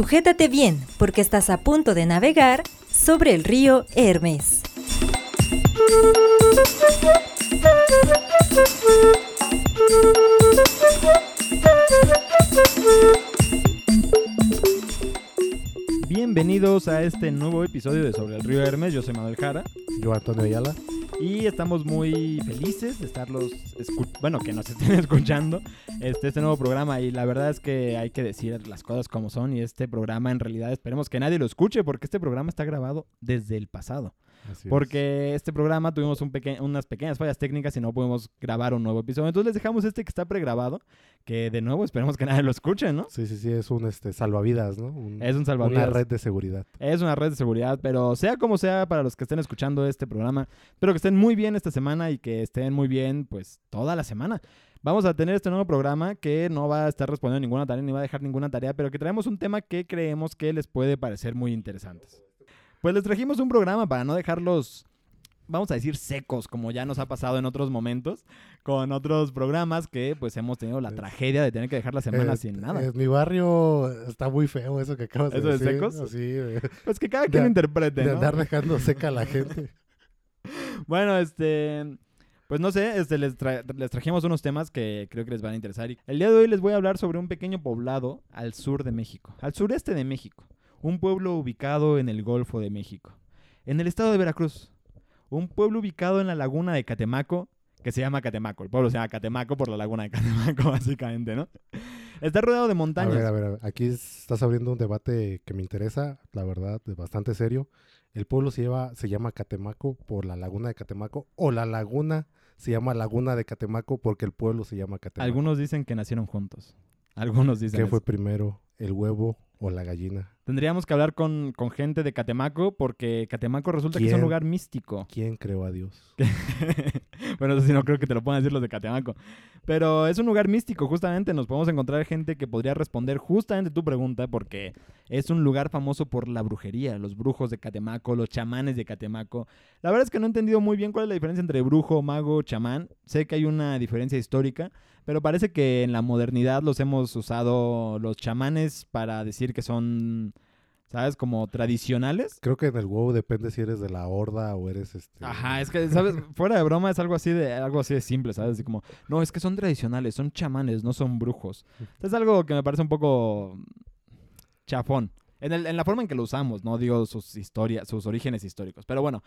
Sujétate bien, porque estás a punto de navegar sobre el río Hermes. Bienvenidos a este nuevo episodio de Sobre el Río Hermes. Yo soy Manuel Jara Yo, Antonio Ayala. Y estamos muy felices de estarlos, bueno, que nos estén escuchando este, este nuevo programa. Y la verdad es que hay que decir las cosas como son. Y este programa, en realidad, esperemos que nadie lo escuche porque este programa está grabado desde el pasado. Así es. Porque este programa tuvimos un peque- unas pequeñas fallas técnicas y no pudimos grabar un nuevo episodio. Entonces les dejamos este que está pregrabado, que de nuevo esperemos que nadie lo escuche, ¿no? Sí, sí, sí, es un este, salvavidas, ¿no? Un- Es un una salvavidas. red de seguridad. Es una red de seguridad, pero sea como sea para los que estén escuchando este programa, espero que estén muy bien esta semana y que estén muy bien pues toda la semana. Vamos a tener este nuevo programa que no va a estar respondiendo ninguna tarea ni va a dejar ninguna tarea, pero que traemos un tema que creemos que les puede parecer muy interesantes. Pues les trajimos un programa para no dejarlos, vamos a decir, secos, como ya nos ha pasado en otros momentos, con otros programas que pues hemos tenido la tragedia de tener que dejar la semana Eh, sin nada. Mi barrio está muy feo eso que acabas ¿Eso de de decir. secos? Así, de, Pues que cada quien interprete, de ¿no? andar dejando seca a la gente. Bueno, este. Pues no sé, este, les, tra- les trajimos unos temas que creo que les van a interesar. Y el día de hoy les voy a hablar sobre un pequeño poblado al sur de México, al sureste de México. Un pueblo ubicado en el Golfo de México, en el estado de Veracruz. Un pueblo ubicado en la laguna de Catemaco, que se llama Catemaco. El pueblo se llama Catemaco por la laguna de Catemaco, básicamente, ¿no? Está rodeado de A montañas. ver, a ver, a ver, aquí estás abriendo un debate que me interesa, la verdad, de bastante serio. El pueblo se, lleva, se llama Catemaco por la laguna de Catemaco o la laguna se llama Laguna de Catemaco porque el pueblo se llama Catemaco. Algunos dicen que nacieron juntos. Algunos dicen ¿Qué eso. fue primero, el huevo o la gallina? Tendríamos que hablar con, con gente de Catemaco porque Catemaco resulta que es un lugar místico. ¿Quién creó a Dios? bueno, eso sí no creo que te lo puedan decir los de Catemaco. Pero es un lugar místico, justamente. Nos podemos encontrar gente que podría responder justamente tu pregunta porque es un lugar famoso por la brujería, los brujos de Catemaco, los chamanes de Catemaco. La verdad es que no he entendido muy bien cuál es la diferencia entre brujo, mago, chamán. Sé que hay una diferencia histórica, pero parece que en la modernidad los hemos usado los chamanes para decir que son, ¿sabes? Como tradicionales. Creo que en el huevo depende si eres de la horda o eres este. Ajá, es que, ¿sabes? Fuera de broma es algo así de algo así de simple, ¿sabes? Así como, no, es que son tradicionales, son chamanes, no son brujos. Es algo que me parece un poco chafón. En, el- en la forma en que lo usamos, no digo sus historias, sus orígenes históricos. Pero bueno,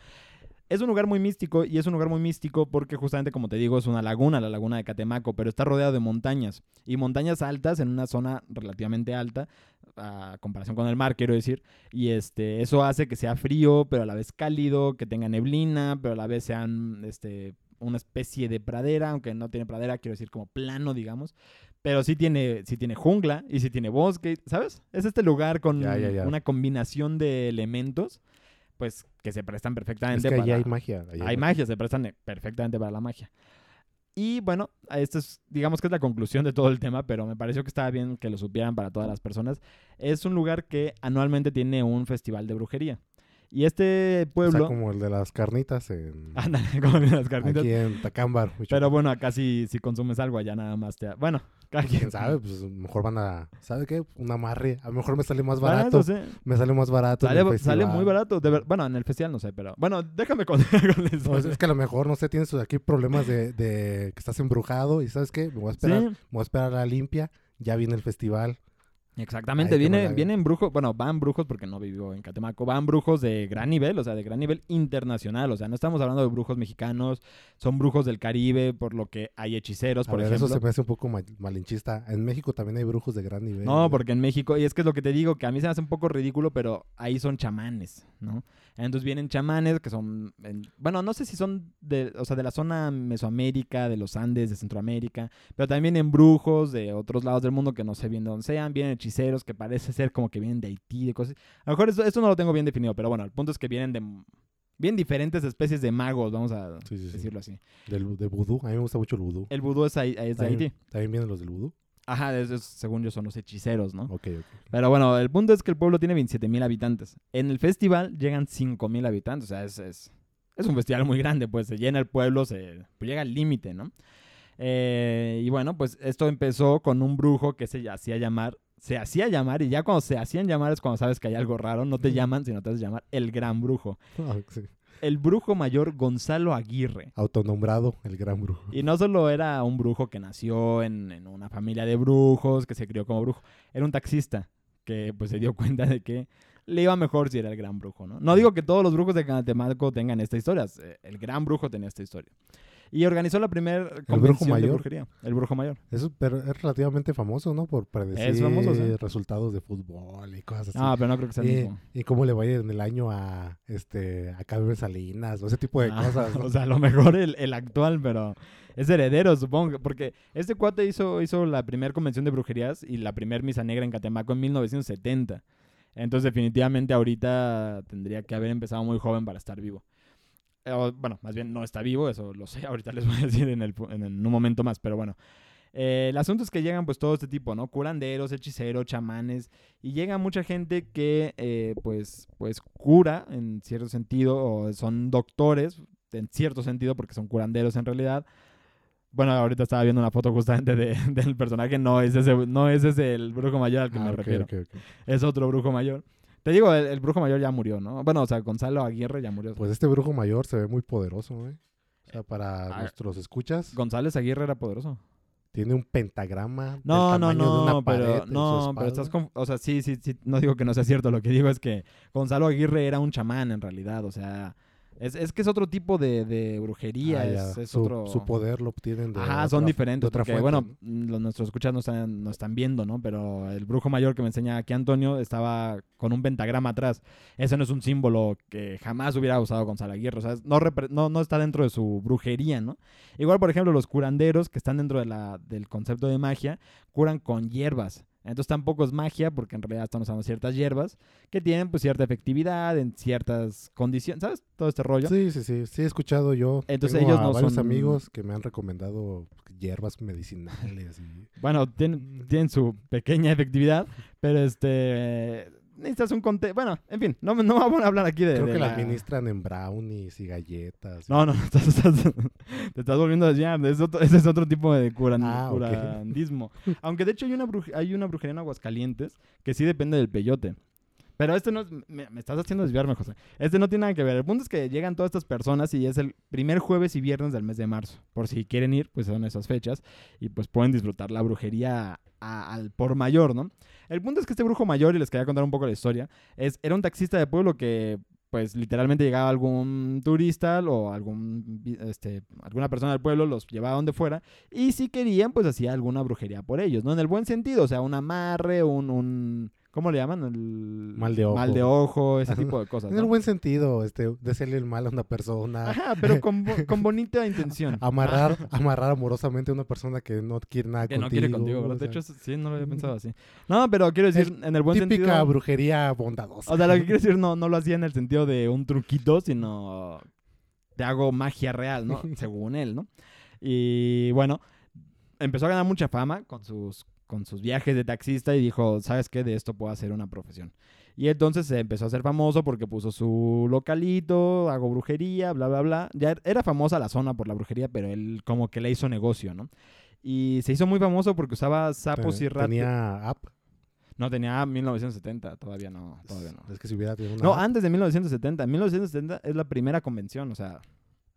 es un lugar muy místico y es un lugar muy místico porque justamente, como te digo, es una laguna, la laguna de Catemaco, pero está rodeado de montañas. Y montañas altas en una zona relativamente alta, a comparación con el mar, quiero decir. Y este, eso hace que sea frío, pero a la vez cálido, que tenga neblina, pero a la vez sean este, una especie de pradera, aunque no tiene pradera, quiero decir como plano, digamos. Pero sí tiene, sí tiene jungla y sí tiene bosque, ¿sabes? Es este lugar con Ya, ya, ya. una combinación de elementos, pues que se prestan es perfectamente que allá para... hay magia. Hay magia, se prestan eh, perfectamente para la magia. Y bueno, esto es, digamos que es la conclusión de todo el tema, pero me pareció que estaba bien que lo supieran para todas las personas. Es un lugar que anualmente tiene un festival de brujería. Y este O sea, pueblo... como el de las carnitas en, Ándale, como en las carnitas. aquí en Tacámbar. Pero bueno, acá si, si consumes algo, allá nada más te... Bueno, quién sabe, pues mejor van a, ¿sabe qué? Un amarre, a lo mejor me sale más barato, sí. me sale más barato. en Sale, el sale muy barato. de ver- Bueno, en el festival no sé, pero... Bueno, déjame contar con eso. No, es, es que a lo mejor, no sé, tienes aquí problemas de, de que estás embrujado y ¿sabes qué? Me voy a esperar, Sí. me voy a esperar a la limpia, ya viene el festival. Exactamente, Ay, qué viene, maravilla. vienen brujos, bueno, van brujos porque no vivo en Catemaco, van brujos de gran nivel, o sea, de gran nivel internacional, o sea, no estamos hablando de brujos mexicanos, son brujos del Caribe, por lo que hay hechiceros, A por ver, ejemplo. eso se me hace un poco mal- malinchista. En México también hay brujos de gran nivel. No, porque en México, y es que es lo que te digo, que a mí se me hace un poco ridículo, pero ahí son chamanes, ¿no? Entonces vienen chamanes que son, en- bueno, no sé si son de, o sea, de la zona Mesoamérica, de los Andes, de Centroamérica, pero también vienen brujos de otros lados del mundo que no sé bien de dónde sean, vienen hechiceros que parece ser como que vienen de Haití, de cosas. A lo mejor esto, esto no lo tengo bien definido, pero bueno, el punto es que vienen de bien diferentes especies de magos, vamos a Sí, sí, sí. decirlo así. Del, de vudú, a mí me gusta mucho el vudú. El vudú es, ahí- es de ¿También, Haití. ¿También vienen los del vudú? Ajá, según yo son los hechiceros, ¿no? Ok, ok. Pero bueno, el punto es que el pueblo tiene 27 mil habitantes. En el festival llegan 5 mil habitantes. O sea, es, es, es un festival muy grande, pues se llena el pueblo, se pues, llega al límite, ¿no? Eh, y bueno, pues esto empezó con un brujo que se hacía llamar se hacía llamar, y ya cuando se hacían llamar es cuando sabes que hay algo raro, no te llaman, sino te haces llamar el gran brujo. Ah, sí. El brujo mayor Gonzalo Aguirre. Autonombrado el gran brujo. Y no solo era un brujo que nació en, en una familia de brujos, que se crió como brujo, era un taxista que pues se dio cuenta de que le iba mejor si era el gran brujo, ¿no? No digo que todos los brujos de Catemaco tengan esta historia, eh, el gran brujo tenía esta historia. Y organizó la primera convención de brujería, el brujo mayor. Eso, pero es relativamente famoso, ¿no? Por predecir Es famoso, sí. resultados de fútbol y cosas así. Ah, pero no creo que sea el y, mismo. y cómo le va a ir en el año a este a Carmen Salinas o ese tipo de Ah, cosas. ¿no? O sea, a lo mejor el, el actual, pero es heredero, supongo. que- Porque este cuate hizo, hizo la primera convención de brujerías y la primera misa negra en Catemaco en 1970. Entonces, definitivamente, ahorita tendría que haber empezado muy joven para estar vivo. Eh, bueno, más bien no está vivo, eso lo sé. Ahorita les voy a decir en, el, en, en un momento más, pero bueno. Eh, el asunto es que llegan pues todo este tipo, ¿no? Curanderos, hechiceros, chamanes. Y llega mucha gente que eh, pues, pues cura en cierto sentido, o son doctores en cierto sentido, porque son curanderos en realidad. Bueno, ahorita estaba viendo una foto justamente de- del personaje, no es ese, no es ese el brujo mayor al que Ah, me ok, refiero. ok, ok. Es otro brujo mayor. Te digo, el, el brujo mayor ya murió, ¿no? Bueno, o sea, Gonzalo Aguirre ya murió. Pues este brujo mayor se ve muy poderoso, ¿eh? O sea, para Ah. nuestros escuchas, González Aguirre era poderoso. tiene un pentagrama del No, no, de una no, pared pero, su no, pero estás conf- O sea, sí, sí, sí. No digo que no sea cierto. Lo que digo es que Gonzalo Aguirre era un chamán en realidad. O sea, es, es que es otro tipo de, de brujería. Ah, es, su, otro. su poder lo obtienen de Ajá, otra- son de diferentes. otra Porque, fuente, bueno, ¿no? mm, los, nuestros escuchas no están, no están viendo, ¿no? Pero el brujo mayor que me enseña aquí Antonio estaba con un pentagrama atrás. Ese no es un símbolo que jamás hubiera usado Gonzalo Aguirre. O sea, no, no, no está dentro de su brujería, ¿no? Igual, por ejemplo, los curanderos que están dentro de la, del concepto de magia curan con hierbas. Entonces tampoco es magia porque en realidad están usando ciertas hierbas que tienen pues cierta efectividad en ciertas condiciones, ¿sabes? Todo este rollo. Sí, sí, sí, sí he escuchado yo. Entonces Tengo ellos a no varios son- amigos que me han recomendado hierbas medicinales y Bueno, tienen, tienen su pequeña efectividad, pero este necesitas un contexto. Bueno, en fin, no, no voy a hablar aquí de. creo de que la la- administran en brownies y galletas. No, no, estás- estás- te estás volviendo a. Es otro- ese es otro tipo de curan- Ah, curandismo. Aunque de hecho hay una, hay una brujería en Aguascalientes que sí depende del peyote. Pero este no es, me, estás haciendo desviarme, José. Este no tiene nada que ver. El punto es que llegan todas estas personas y es el primer jueves y viernes del mes de marzo. Por si quieren ir, pues son esas fechas y pues pueden disfrutar la brujería al por mayor, ¿no? El punto es que este brujo mayor, y les quería contar un poco la historia, es, era un taxista de pueblo que pues literalmente llegaba algún turista o algún, este, alguna persona del pueblo, los llevaba donde fuera y si querían pues hacía alguna brujería por ellos, ¿no? En el buen sentido, o sea, un amarre, un ¿Cómo le llaman? El, Mal de ojo. Mal de ojo, ese tipo de cosas. En el buen sentido, este, desearle el mal a una persona. Ajá, pero con, bo- con bonita intención. Amarrar, amarrar amorosamente a una persona que no quiere nada Que no contigo. quiere contigo, ¿verdad? o De hecho, sí, no lo había pensado así. No, pero quiero decir, en el buen típica sentido... brujería bondadosa. O sea, lo que quiero decir no, no lo hacía en el sentido de un truquito, sino te hago magia real, ¿no? Según él, ¿no? Y bueno, empezó a ganar mucha fama con sus, con sus viajes de taxista y dijo, ¿sabes qué? De esto puedo hacer una profesión. Y entonces se empezó a hacer famoso porque puso su localito, hago brujería, bla, bla, bla. Ya er- era famosa la zona por la brujería, pero él como que le hizo negocio, ¿no? Y se hizo muy famoso porque usaba sapos y ratas. Tenía app. No, tenía 1970, todavía no, todavía no. Es que si hubiera tenido una No, app, antes de 1970. 1970 es la primera convención, o sea,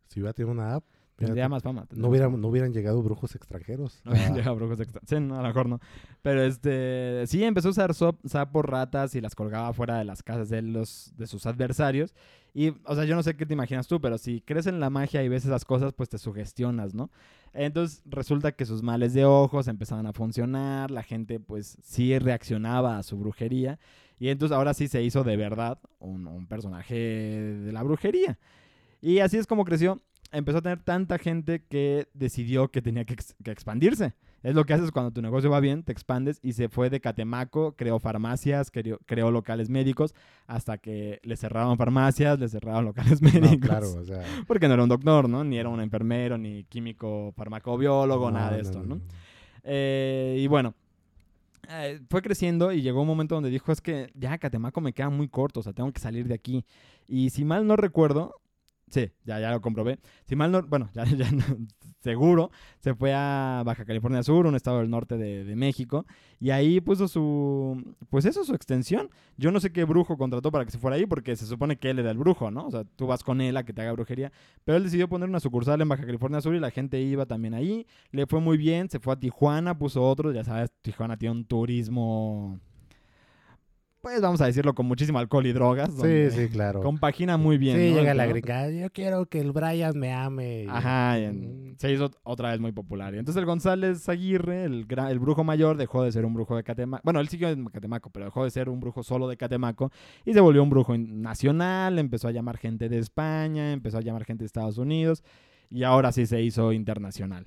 si hubiera tenido una app, tendría fíjate, más fama. tendría no, hubieran, fama. no hubieran llegado brujos extranjeros. No hubieran a- llegado brujos extra- Sí, no, a lo mejor no. Pero este, sí, empezó a usar sapos, ratas y las colgaba fuera de las casas de, los, de sus adversarios. Y, o sea, yo no sé qué te imaginas tú, pero si crees en la magia y ves esas cosas, pues te sugestionas, ¿no? Entonces resulta que sus males de ojos empezaban a funcionar, la gente pues sí reaccionaba a su brujería. Y entonces ahora sí se hizo de verdad un, un personaje de la brujería. Y así es como creció. Empezó a tener tanta gente que decidió que tenía que, ex- que expandirse. Es lo que haces cuando tu negocio va bien, te expandes y se fue de Catemaco, creó farmacias, creó, creó locales médicos, hasta que le cerraron farmacias, le cerraron locales médicos. No, claro, o sea. Porque no era un doctor, ¿no? Ni era un enfermero, ni químico farmacobiólogo, nada de esto, ¿no? Eh, y bueno, eh, fue creciendo y llegó un momento donde dijo, es que ya Catemaco me queda muy corto, o sea, tengo que salir de aquí. Y si mal no recuerdo, Sí, ya, ya lo comprobé. Si bueno, ya, ya seguro, se fue a Baja California Sur, un estado del norte de, de México, y ahí puso su, pues eso, su extensión. Yo no sé qué brujo contrató para que se fuera ahí, porque se supone que él era el brujo, ¿no? O sea, tú vas con él a que te haga brujería, pero él decidió poner una sucursal en Baja California Sur y la gente iba también ahí. Le fue muy bien, se fue a Tijuana, puso otro, ya sabes, Tijuana tiene un turismo, pues vamos a decirlo, con muchísimo alcohol y drogas. Sí, sí, claro. Compagina muy bien. sí, ¿no? llega la gringa. Yo quiero que el Brian me ame. y- Ajá, y Mm. se hizo otra vez muy popular. Y entonces el González Aguirre, el, gra- el brujo mayor, dejó de ser un brujo de Catemaco. Bueno, él siguió en Catemaco, pero dejó de ser un brujo solo de Catemaco y se volvió un brujo nacional. Empezó a llamar gente de España, empezó a llamar gente de Estados Unidos y ahora sí se hizo internacional.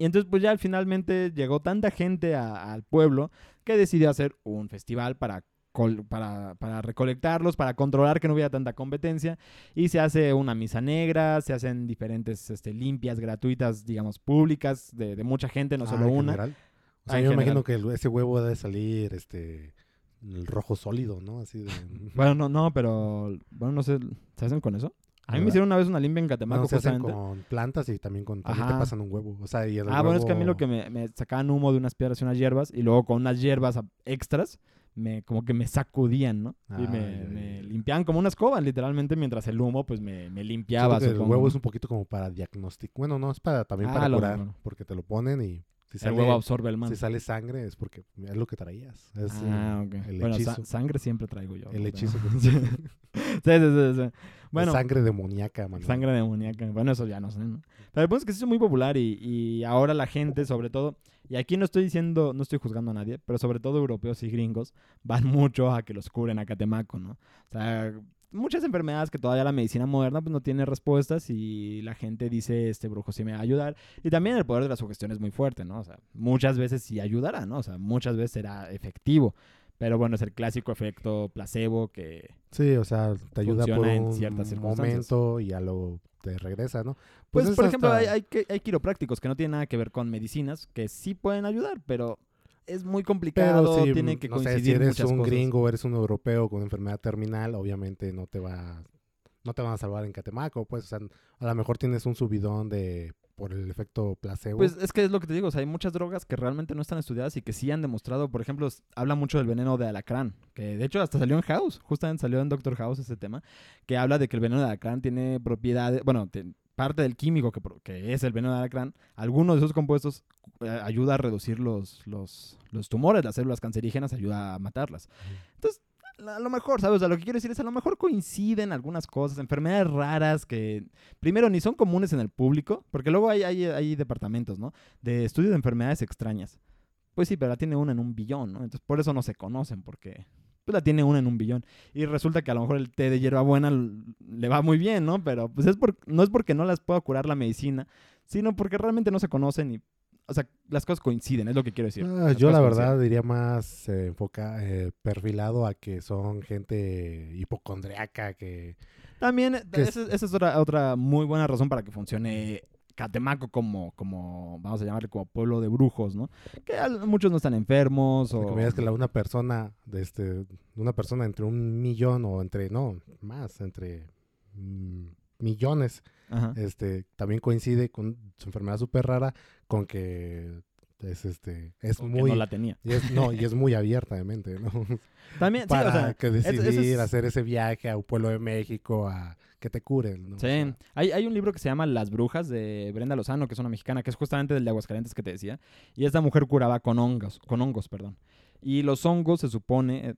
Y entonces pues ya finalmente llegó tanta gente a- al pueblo que decidió hacer un festival para, col- para, para recolectarlos, para controlar que no hubiera tanta competencia. Y se hace una misa negra, se hacen diferentes este, limpias gratuitas, digamos, públicas, de, de mucha gente, no Ah, solo en una. general. O Ah, sea, en yo imagino que ese huevo debe salir, este, el rojo sólido, ¿no? Así de... Bueno, no, no, pero, bueno, no sé, ¿se hacen con eso? A mí me hicieron una vez una limpia en Catemaco, Bueno, se hacen con plantas y también con también te pasan un huevo. O sea, y el Ah, bueno, es que a mí lo que me, me sacaban humo de unas piedras y unas hierbas, y luego con unas hierbas extras, me, como que me sacudían, ¿no? y me, limpiaban como una escoba, literalmente, mientras el humo, pues, me, me limpiaba, que el huevo ¿no? es un poquito como para diagnóstico. Bueno, no, es para también Ah, para curar, porque te lo ponen y si El sale, huevo absorbe el man. si sale sangre es porque es lo que traías. Es ah, el- ok. el bueno, sa- sangre siempre traigo yo. El hechizo. sí, sí, sí, sí. Bueno, sangre demoníaca, mano. Sangre demoníaca. Bueno, eso ya no sé, ¿no? Pero el punto es que se hizo muy popular y, y ahora la gente, sobre todo, y aquí no estoy diciendo, no estoy juzgando a nadie, pero sobre todo europeos y gringos van mucho a que los curen a Catemaco, ¿no? O sea, muchas enfermedades que todavía la medicina moderna pues no tiene respuestas y la gente dice, este brujo sí me va a ayudar. Y también el poder de la sugestión es muy fuerte, ¿no? O sea, muchas veces sí ayudará, ¿no? O sea, muchas veces será efectivo. Pero bueno, es el clásico efecto placebo que Sí, o sea, te ayuda por en un circunstancias. momento y ya luego te regresa, ¿no? Pues, es por ejemplo, hasta- hay, hay, hay quiroprácticos que no tienen nada que ver con medicinas, que sí pueden ayudar, pero es muy complicado, Pero si, tiene que no sé, coincidir si eres muchas un cosas. gringo o eres un europeo con enfermedad terminal, obviamente no te va no te van a salvar en Catemaco, pues, o sea, a lo mejor tienes un subidón de por el efecto placebo. Pues es que es lo que te digo, o sea, hay muchas drogas que realmente no están estudiadas y que sí han demostrado, por ejemplo, habla mucho del veneno de alacrán, que de hecho hasta salió en House, justamente salió en Doctor House ese tema, que habla de que el veneno de alacrán tiene propiedades, bueno, te- parte del químico que es el veneno de alacrán, algunos de esos compuestos eh, ayuda a reducir los, los, los tumores, las células cancerígenas ayuda a matarlas. Entonces, a lo mejor, ¿sabes? O sea, lo que quiero decir es a lo mejor coinciden algunas cosas, enfermedades raras que primero ni son comunes en el público, porque luego hay, hay, hay departamentos, ¿no? De estudio de enfermedades extrañas. Pues sí, pero la tiene una en un billón, ¿no? Entonces por eso no se conocen, porque pues la tiene una en un billón. Y resulta que a lo mejor el té de hierbabuena le va muy bien, ¿no? Pero pues es por, no es porque no las pueda curar la medicina, sino porque realmente no se conocen y, o sea, las cosas coinciden, es lo que quiero decir. Ah, yo la verdad diría más eh, enfoca eh, perfilado a que son gente hipocondriaca que También, Que es- esa, esa es otra, otra muy buena razón para que funcione Catemaco como, como, vamos a llamarle como pueblo de brujos, ¿no? Que muchos no están enfermos o... digas que la una persona de este una persona entre un millón o entre no más entre mm, millones Ajá. este también coincide con su enfermedad súper rara con que es este es que muy no la tenía. y es, no y es muy abierta de mente no También, sí, para o sea, que decidir eso es- hacer ese viaje a un pueblo de México a que te curen ¿no? O Sí, sea, hay, hay un libro que se llama Las Brujas de Brenda Lozano, que es una mexicana, que es justamente del de Aguascalientes que te decía. Y esta mujer curaba con hongos, con hongos, perdón. Y los hongos se supone, eh,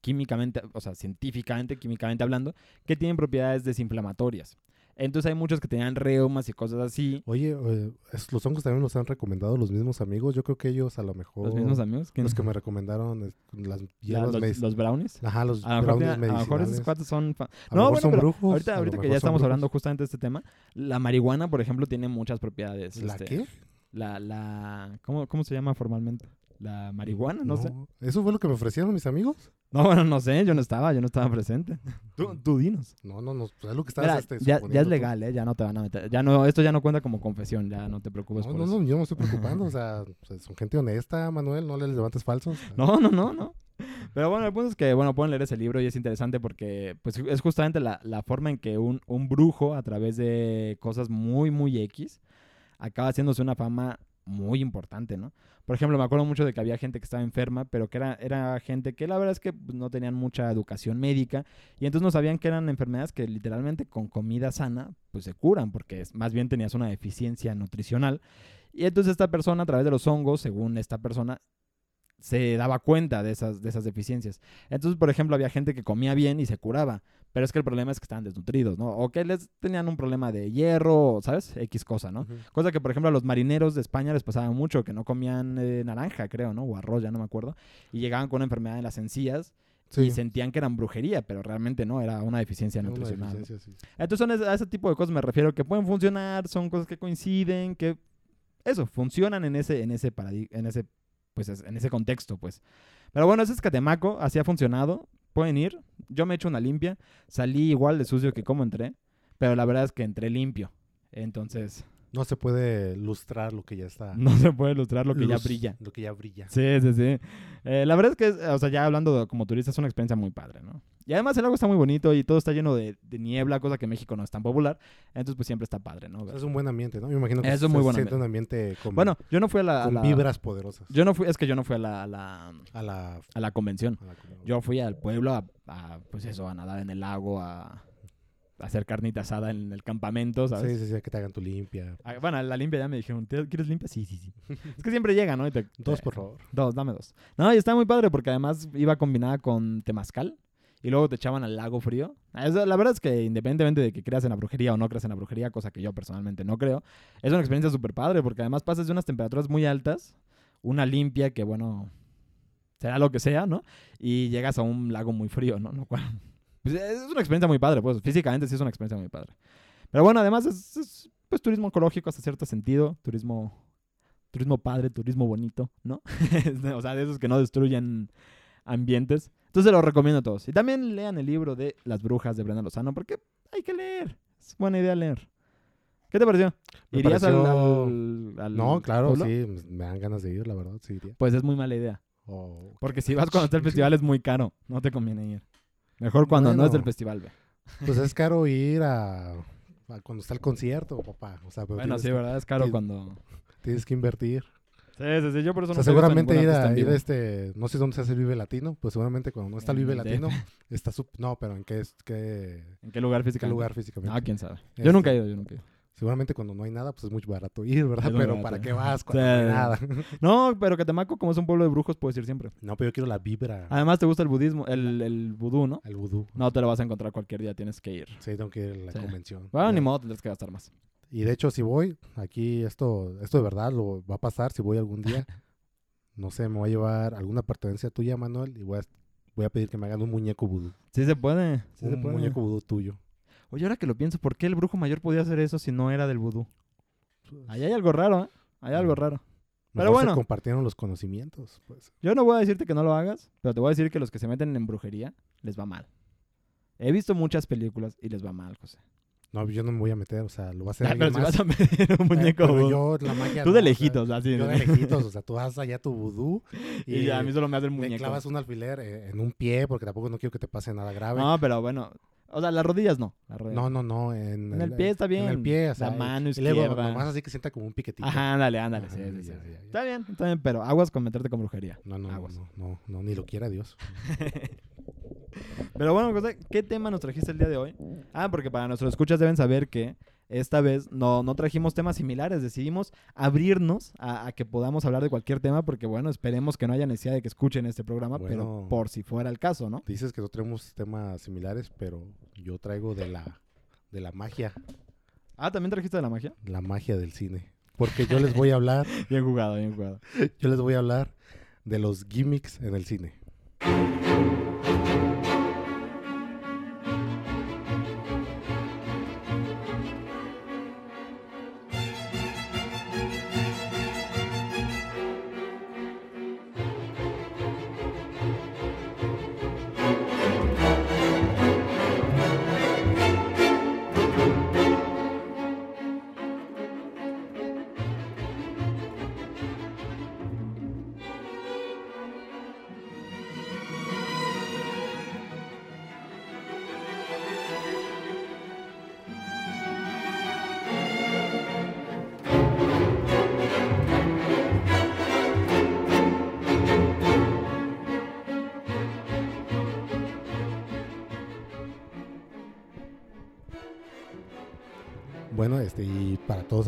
químicamente, o sea, científicamente, químicamente hablando, que tienen propiedades desinflamatorias. Entonces hay muchos que tenían reumas y cosas así. Oye, eh, los hongos también los han recomendado los mismos amigos. Yo creo que ellos a lo mejor Los mismos amigos. ¿quién? los que me recomendaron las La- hierbas los, medic- los brownies. Ajá, los A brownies tiene- a lo mejor esos medicinales. cuates son... fa- A No, bueno, brujos. ahorita, que ya estamos brujos. hablando justamente de este tema, la marihuana, por ejemplo, tiene muchas propiedades. ¿La este, qué? La, la, ¿cómo, ¿Cómo se llama formalmente? ¿La marihuana? No, sé. ¿Eso fue lo que me ofrecieron mis amigos? No, bueno, no sé, yo no estaba, yo no estaba presente. Tú, tú dinos. No, no, no. pues es lo que estabas Mira, este, ya, es legal, ¿eh? Ya no te van a meter. Ya no, esto ya no cuenta como confesión, ya no te preocupes No, por no, eso. no, yo no me estoy preocupando. o sea, pues, son gente honesta, Manuel. No les levantes falsos. No, no, no, no. Pero bueno, el punto es que, bueno, pueden leer ese libro y es interesante porque, pues, es justamente la, la forma en que un, un brujo, a través de cosas muy, muy X, acaba haciéndose una fama muy importante, ¿no? Por ejemplo, me acuerdo mucho de que había gente que estaba enferma, pero que era, era gente que la verdad es que pues, no tenían mucha educación médica y entonces no sabían que eran enfermedades que literalmente con comida sana pues se curan, porque más bien tenías una deficiencia nutricional. Y entonces esta persona, a través de los hongos, según esta persona, se daba cuenta de esas, de esas deficiencias. Entonces, por ejemplo, había gente que comía bien y se curaba, pero es que el problema es que estaban desnutridos, ¿no? O que les tenían un problema de hierro, ¿sabes? X cosa, ¿no? Cosa que, por ejemplo, a los marineros de España les pasaba mucho, que no comían eh, naranja, creo, ¿no? O arroz, ya no me acuerdo. Y llegaban con una enfermedad en las encías Sí. y sentían que eran brujería, pero realmente no, era una deficiencia Una nutricional. ¿no? deficiencia, sí. Entonces son a ese tipo de cosas me refiero, que pueden funcionar, son cosas que coinciden, que eso, funcionan en ese, en ese paradi- en ese, pues es- en ese contexto, pues. Pero bueno, ese es Catemaco, así ha funcionado. Pueden ir. Yo me he hecho una limpia. Salí igual de sucio que como entré. Pero la verdad es que entré limpio. Entonces, No se puede lustrar lo que ya está. no se puede ilustrar lo que ya brilla. Lo que ya brilla. Sí, sí, sí. Eh, la verdad es que, o sea, ya hablando de- como turista, es una experiencia muy padre, ¿no? Y además el lago está muy bonito y todo está lleno de, de niebla, cosa que en México no es tan popular. Entonces, pues siempre está padre, ¿no? O sea, es un buen ambiente, ¿no? Me imagino que Es un se muy buen siente un ambiente con, Bueno, yo no fui a la... a con la- vibras poderosas. Yo no fui, es que yo no fui a la, a la, a la, a la convención. a la comida. Yo fui al pueblo a, a, pues eso, a nadar en el lago, a, hacer carnita asada en el campamento, ¿sabes? Sí, sí, sí, que te hagan tu limpia. Ah, Bueno, la limpia ya me dijeron, "¿Te- ¿quieres limpia? Sí, sí, sí. es que siempre llega, ¿no? Y te- Dos, por favor. Dos, dame dos. No, y está muy padre porque además iba combinada con temazcal y luego te echaban al lago frío. Ah, la verdad es que independientemente de que creas en la brujería o no creas en la brujería, cosa que yo personalmente no creo, es una experiencia súper padre porque además pasas de unas temperaturas muy altas, una limpia que, bueno, será lo que sea, ¿no? Y llegas a un lago muy frío, ¿no? Lo cual, pues, es una experiencia muy padre, pues físicamente sí es una experiencia muy padre. Pero bueno, además es, es, pues turismo ecológico hasta cierto sentido, turismo turismo padre, turismo bonito, ¿no? o sea, de esos que no destruyen ambientes. Entonces se los recomiendo a todos. Y también lean el libro de Las Brujas de Brenda Lozano, porque hay que leer. Es buena idea leer. ¿Qué te pareció? Me ¿Irías al- pareció- al, al No, claro, pueblo? sí. Me dan ganas de ir, la verdad, sí iría. Pues es muy mala idea. O- Porque si vas cuando está el festival es muy caro. No te conviene ir. Mejor cuando no es del festival, ve. Pues es caro ir a, a cuando está el concierto, papá. O sea, pero Bueno, sí, ¿verdad? Es caro cuando... tienes que invertir. Sí, sí, sí. Yo por eso O no sea, a seguramente ir a ir a este, no sé dónde se hace el Vive Latino, pues seguramente cuando no está el Vive el Latino, está sup- no, pero en qué, es- qué, ¿En qué lugar qué físicamente? lugar físicamente. Ah, quién sabe. Yo Este, nunca he ido, yo nunca he ido. Seguramente cuando no hay nada, pues es muy barato ir, ¿verdad? Pero barato. ¿para qué vas cuando no hay nada? No, pero Catemaco, como es un pueblo de brujos, puedes ir siempre. no, pero yo quiero la vibra, Además, te gusta el budismo, el, el vudú, ¿no? al vudú. No te lo vas a encontrar cualquier día, tienes que ir. Sí, tengo que ir a la Sí. convención. Bueno, Ya. ni modo, tendrás que gastar más. Y de hecho, si voy, aquí esto, esto de verdad lo va a pasar, si voy algún día, no sé, me voy a llevar alguna pertenencia tuya, Manuel, y voy a, voy a pedir que me hagan un muñeco vudú. Sí se puede, sí se un puede. muñeco vudú tuyo. Oye, ahora que lo pienso, ¿por qué el brujo mayor podía hacer eso si no era del vudú? Ahí hay algo raro, ¿eh? Hay algo raro. Pero bueno. se compartieron los conocimientos, pues. Yo no voy a decirte que no lo hagas, pero te voy a decir que los que se meten en brujería les va mal. He visto muchas películas y les va mal, José. No, yo no me voy a meter, o sea, lo va a hacer Ah, alguien pero si más. vas a meter un Eh, muñeco pero vudú. yo la magia Tú no, de o sea, lejitos, así. yo de lejitos, o sea, tú vas allá tu vudú y, Y a mí solo me hace el muñeco. clavas un alfiler eh, en un pie porque tampoco no quiero que te pase nada grave. No, pero bueno. O sea, las rodillas no. las rodillas. No, no, no, en, En el pie está bien. En el pie, o sea, La mano y luego izquierda. nomás así que sienta como un piquetito. Ajá, ándale, ándale. Ajá, sí, sí, sí. Está bien, está bien, pero aguas con meterte con brujería. No, no, no, Aguas. no, no, no, ni lo quiera Dios. Pero bueno, ¿qué tema nos trajiste el día de hoy? Ah, porque para nuestros escuchas deben saber que esta vez no, no trajimos temas similares. Decidimos abrirnos a, a que podamos hablar de cualquier tema porque, bueno, esperemos que no haya necesidad de que escuchen este programa, pero por si fuera el caso, ¿no? Dices que no tenemos temas similares, pero yo traigo de la, de la magia, Ah, ¿también trajiste de la magia? la magia del cine. Porque yo les voy a hablar, Bien jugado, bien jugado. yo les voy a hablar de los gimmicks en el cine.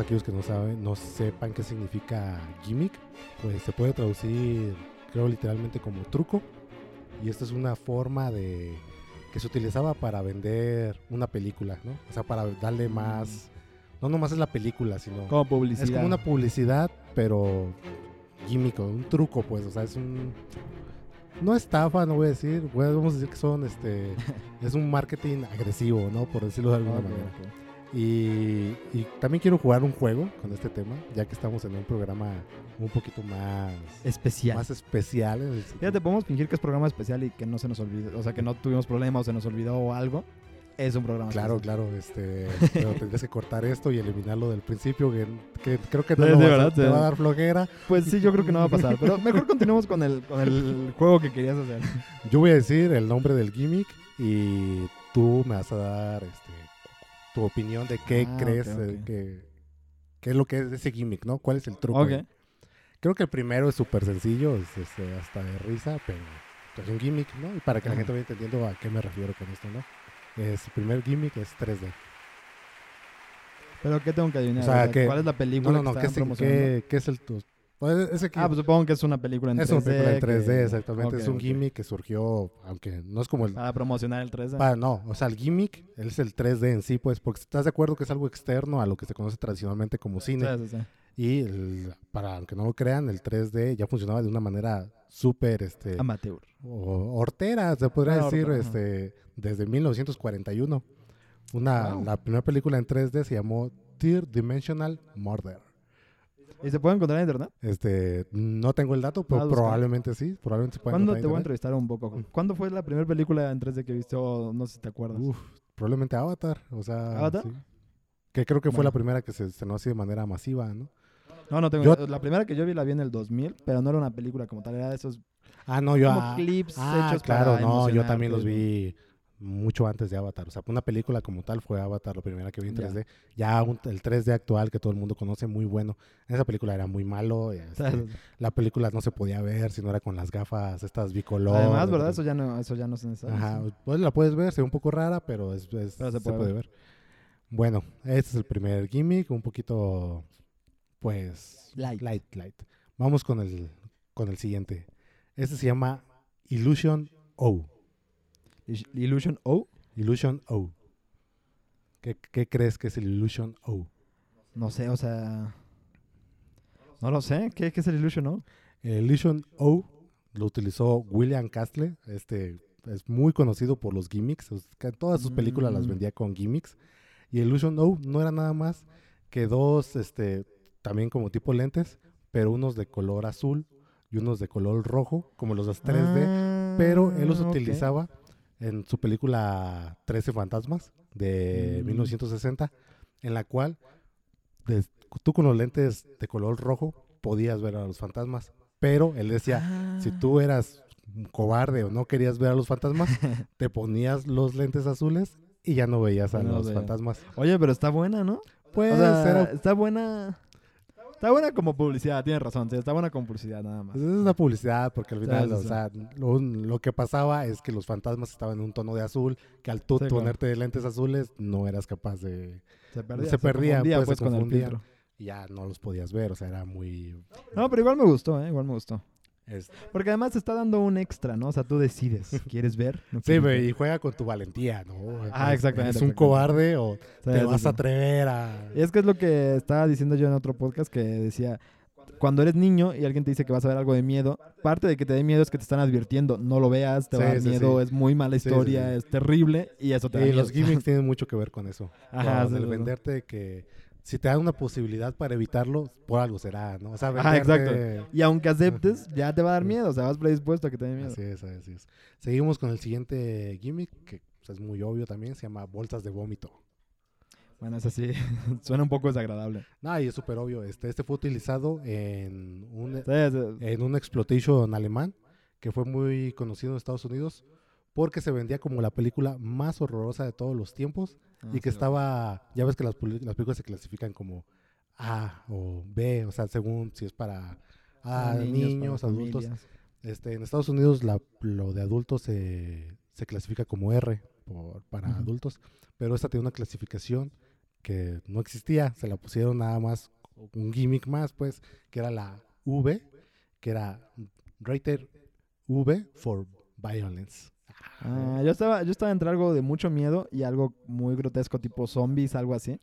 Aquellos que no saben, no sepan qué significa gimmick, pues se puede traducir, creo literalmente como truco. Y esta es una forma de que se utilizaba para vender una película, ¿no? O sea, para darle más, no nomás es la película, sino Como publicidad. es como una publicidad, pero gimmick, un truco, pues, o sea, es un no estafa, no voy a decir, bueno, vamos a decir que son, este, es un marketing agresivo, ¿no? Por decirlo de alguna manera. Y, y también quiero jugar un juego con este tema, ya que estamos en un programa un poquito más, Especial. más especial. en el Fíjate, podemos fingir que es programa especial y que no se nos olvide, o sea, que no tuvimos problemas o se nos olvidó algo. Es un programa Claro, especial. claro, este, pero tendrías que cortar esto y eliminarlo del principio, que, que creo que no Sí, lo sí, vas a- ¿verdad? te Sí. va a dar flojera. Pues sí, yo creo que no va a pasar. Pero mejor continuemos con el, con el juego que querías hacer. Yo voy a decir el nombre del gimmick y tú me vas a dar este, tu opinión de qué Ah, crees eh, ok. que, qué es lo que es ese gimmick, ¿no? ¿Cuál es el truco? Ok. ahí? Creo que el primero es súper sencillo, es este, hasta de risa, pero es un gimmick, ¿no? Y para que la gente vaya entendiendo a qué me refiero con esto, ¿no? Es, el primer gimmick es 3D. Pero ¿qué tengo que adivinar? O sea, que- ¿Cuál es la No, película no, no, que ¿qué, es- qué- qué es el tu? Pues, ese que- Ah, pues supongo que es una película en es 3D. una película en 3D, que- exactamente. Ok, es un ok. gimmick que surgió, aunque no es como el, Para promocionar el 3D. Pa- no, o sea, el gimmick es el 3D en sí, pues, porque estás de acuerdo que es algo externo a lo que se conoce tradicionalmente como Sí, cine. sí, sí. Y el- para aunque no lo crean, el 3D ya funcionaba de una manera súper este, Amateur. o- hortera, se podría Ah, decir, hortera, este, desde 1941. Una, Wow. La primera película en 3D se llamó Third Dimensional Murder. ¿Y se puede encontrar en internet? Este, no tengo el dato, pero probablemente sí, probablemente se ¿Cuándo te voy a entrevistar un poco? ¿Cuándo fue la primera película en 3D que viste? O no sé si te acuerdas. Uf, probablemente Avatar, o sea, ¿Avatar? sí. Que creo que fue la primera que se estrenó así de manera masiva, ¿no? No, no tengo. Yo- La primera que yo vi la vi en el 2000, pero no era una película como tal, era de esos Ah, no, yo. como ah, clips ah, hechos claro, para no, yo también los ¿no? Mucho antes de Avatar. O sea, una película como tal fue Avatar, la primera que vi en Ya. 3D. Ya un- el 3D actual que todo el mundo conoce, muy bueno. Esa película era muy malo. este, la película no se podía ver si no era con las gafas estas bicolor. Además, de- ¿verdad? Eso ya no, eso ya no se necesita. Ajá, pues la puedes ver, se ve un poco rara, pero, es, es- Pero se, se puede puede ver. Bueno, este es el primer gimmick, un poquito, pues, Light. light, light. Vamos con el, con el siguiente. Este se llama Illusion O. Illusion O. Illusion O. ¿Qué, qué crees que es el Illusion O? No sé, o sea. No lo sé. ¿Qué, qué es el Illusion O? El Illusion O lo utilizó William Castle. Este es muy conocido por los gimmicks. todas sus películas las Mm. vendía con gimmicks. Y el Illusion O no era nada más que dos, este, también como tipo lentes, pero unos de color azul y unos de color rojo, como los de 3D. pero él los Ah, utilizaba en su película 13 fantasmas de Mm. 1960, en la cual des- tú con los lentes de color rojo podías ver a los fantasmas, pero él decía, si Ah. tú eras cobarde o no querías ver a los fantasmas, te ponías los lentes azules y ya no veías a no los fantasmas. Oye, pero está buena, ¿no? Pues o sea, era- está buena. Está buena como publicidad, tienes razón. sí, está buena como publicidad, nada más. pues es una publicidad, porque al final, o sea, lo, lo que pasaba es que los fantasmas estaban en un tono de azul, que al tú Sí, claro. ponerte lentes azules no eras capaz de, Se perdía. se confundía, pues, se pues, con el filtro. y ya no los podías ver, o sea, era muy... No, pero igual me gustó, ¿eh? Igual me gustó. Es- Porque además te está dando un extra, ¿no? O sea, tú decides. ¿Quieres ver? ¿No Sí, ver? y juega con tu valentía, ¿no? Ah, exactamente, ¿Es un exactamente. cobarde o Sí, te sí, vas sí. a atrever a...? Es que es lo que estaba diciendo yo en otro podcast que decía, cuando eres niño y alguien te dice que vas a ver algo de miedo, parte de que te dé miedo es que te están advirtiendo, no lo veas, te va a dar miedo, es muy mala historia, es terrible y eso te da Y miedo. los gimmicks tienen mucho que ver con eso. Ajá, con el venderte que si te dan una posibilidad para evitarlo, por algo será, ¿no? O sea, Ajá, exacto. Y aunque aceptes, ya te va a dar miedo, o sea, vas predispuesto a que te dé miedo. Así es, así es. Seguimos con el siguiente gimmick, que pues, es muy obvio también, se llama bolsas de vómito. Bueno, eso sí, suena un poco desagradable. No, y es súper obvio. Este, este fue utilizado en un, Sí, sí. en un exploitation alemán que fue muy conocido en Estados Unidos porque se vendía como la película más horrorosa de todos los tiempos Ah, y que sí. estaba, ya ves que las, películas se clasifican como A o B, o sea, según si es para ah, Para niños, para adultos. familias. Este, en Estados Unidos la- lo de adultos se, se clasifica como R por- para adultos, pero esta tiene una clasificación que no existía, se la pusieron nada más un gimmick más, pues, que era la V, que era rated V for violence. Ah, yo estaba, yo estaba entre algo de mucho miedo y algo muy grotesco, tipo zombies, algo así.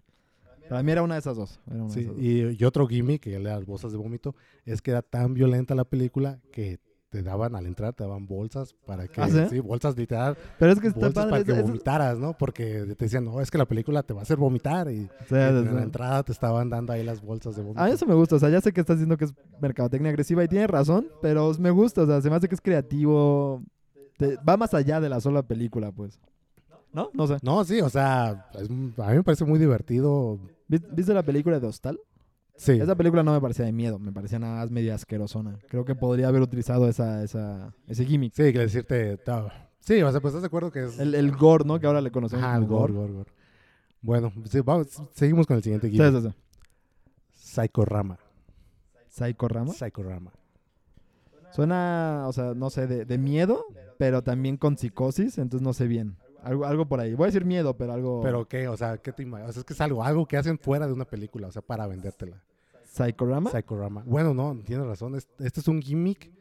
Para mí era una de esas dos. era una de Sí, esas dos. y, y otro gimmick, que era las bolsas de vómito, es que era tan violenta la película que te daban al entrar, te daban bolsas para que, ¿Ah, sí? bolsas literal, Pero es que bolsas padre. para que es- vomitaras, ¿no? Porque te decían, no, es que la película te va a hacer vomitar y, sí, y sí, en sí. la entrada te estaban dando ahí las bolsas de vómito. A mí eso me gusta, o sea, ya sé que estás diciendo que es mercadotecnia agresiva y tiene razón, pero me gusta, o sea, se me hace que es creativo, te- va más allá de la sola película, pues. ¿No? No sé. No, sí, o sea, es- a mí me parece muy divertido. ¿Vis- ¿Viste la película de Hostal? Sí, Esa película no me parecía de miedo, me parecía nada más medio asquerosona. Creo que podría haber utilizado esa, esa, ese gimmick. sí, que decirte, sí, o sea, pues estás de acuerdo que es... El, el gore, ¿no? Que ahora le conocemos Ajá, el gore, gore, gore. Bueno, sí, vamos, seguimos con el siguiente Sí, gimmick. sí, sí. Psychorama. Psycho Rama. Psychorama. Suena, o sea, no sé, de, de miedo, pero también con psicosis, entonces no sé bien. Algo, algo por ahí. Voy a decir miedo, pero algo... Pero qué, o sea, ¿qué te imaginas? O sea, es que es algo, algo que hacen fuera de una película, o sea, para vendértela. ¿Psychorama? Psychorama. Bueno, no, tienes razón. es- Este es un gimmick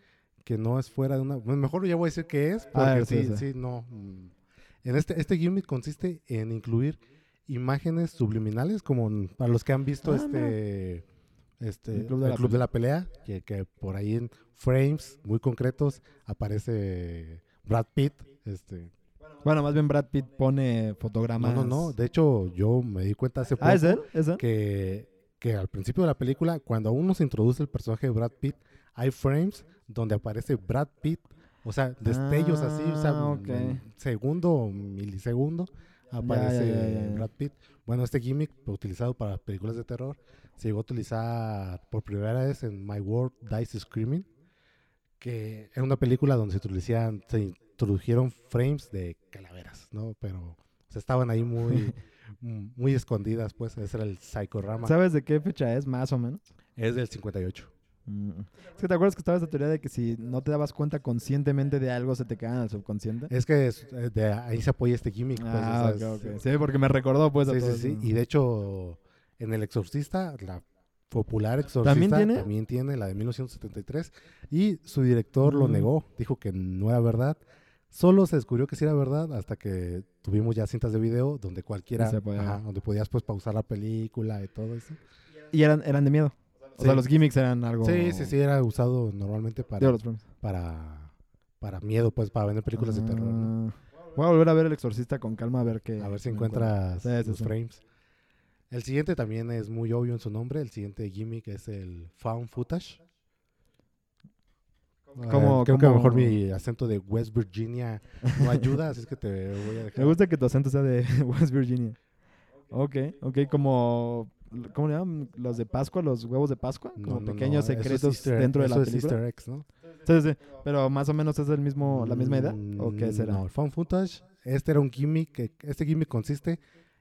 que no es fuera de una. bueno, mejor ya voy a decir qué es, porque A ver, sí, sí, no. mm. En este, este gimmick consiste en incluir imágenes subliminales, como para los que han visto Ah, este. Este, El Club de la de la pelea, que, que por ahí en frames muy concretos aparece Brad Pitt. Este, Bueno, más bien Brad Pitt pone no, fotogramas. no, no. De hecho, yo me di cuenta hace poco Ah, ¿es él? ¿Es él? que, que al principio de la película, cuando aún no se introduce el personaje de Brad Pitt, hay frames donde aparece Brad Pitt, o sea, destellos así, o sea, Ah, ok. en segundo o milisegundo aparece ya, ya, ya. Brad Pitt. Bueno, este gimmick utilizado para películas de terror se llegó a utilizar por primera vez en My World Dies Screaming, que era una película donde se se introdujeron frames de calaveras, ¿no? Pero o sea, estaban ahí muy, muy escondidas, pues, ese era el Psychorama. ¿Sabes de qué fecha es, más o menos? Es del 58. Mm. Es que te acuerdas que estaba esa teoría de que si no te dabas cuenta conscientemente de algo, se te queda en el subconsciente. Es que es- eh, de ahí se apoya este gimmick. pues, ah. Sí, porque me recordó, pues, a Sí, todo sí, sí. eso. Y de hecho, en El Exorcista, la popular Exorcista ¿También ¿También tiene? la de 1973. Y su director lo Mm. negó, dijo que no era verdad. Solo se descubrió que sí era verdad hasta que tuvimos ya cintas de video donde cualquiera, se podía ajá, ver. donde podías pues pausar la película y todo eso. Y eran, eran de miedo. O Sí. sea, los gimmicks eran algo... Sí, sí, sí, era usado normalmente para, los para, para miedo, pues para vender películas de terror. ¿no? Ah, Voy a volver a ver El Exorcista con calma a ver qué... A ver si encuentras Sí, sí, los sí. frames. El siguiente también es muy obvio en su nombre. El siguiente gimmick es el found footage. Ah, ¿Cómo- creo que a lo mejor mi acento de West Virginia no ayuda, así es que te voy a dejar. Me gusta que tu acento sea de West Virginia. Ok, ok, como... ¿Cómo le llaman? ¿Los de Pascua? ¿Los huevos de Pascua? Como no, pequeños secretos easter- dentro de la eso es película. easter eggs, ¿no? Sí, sí, sí. Pero más o menos es el mismo, la misma idea. ¿O qué Mm, será? No, el found footage, este era un gimmick. Que, este gimmick consiste,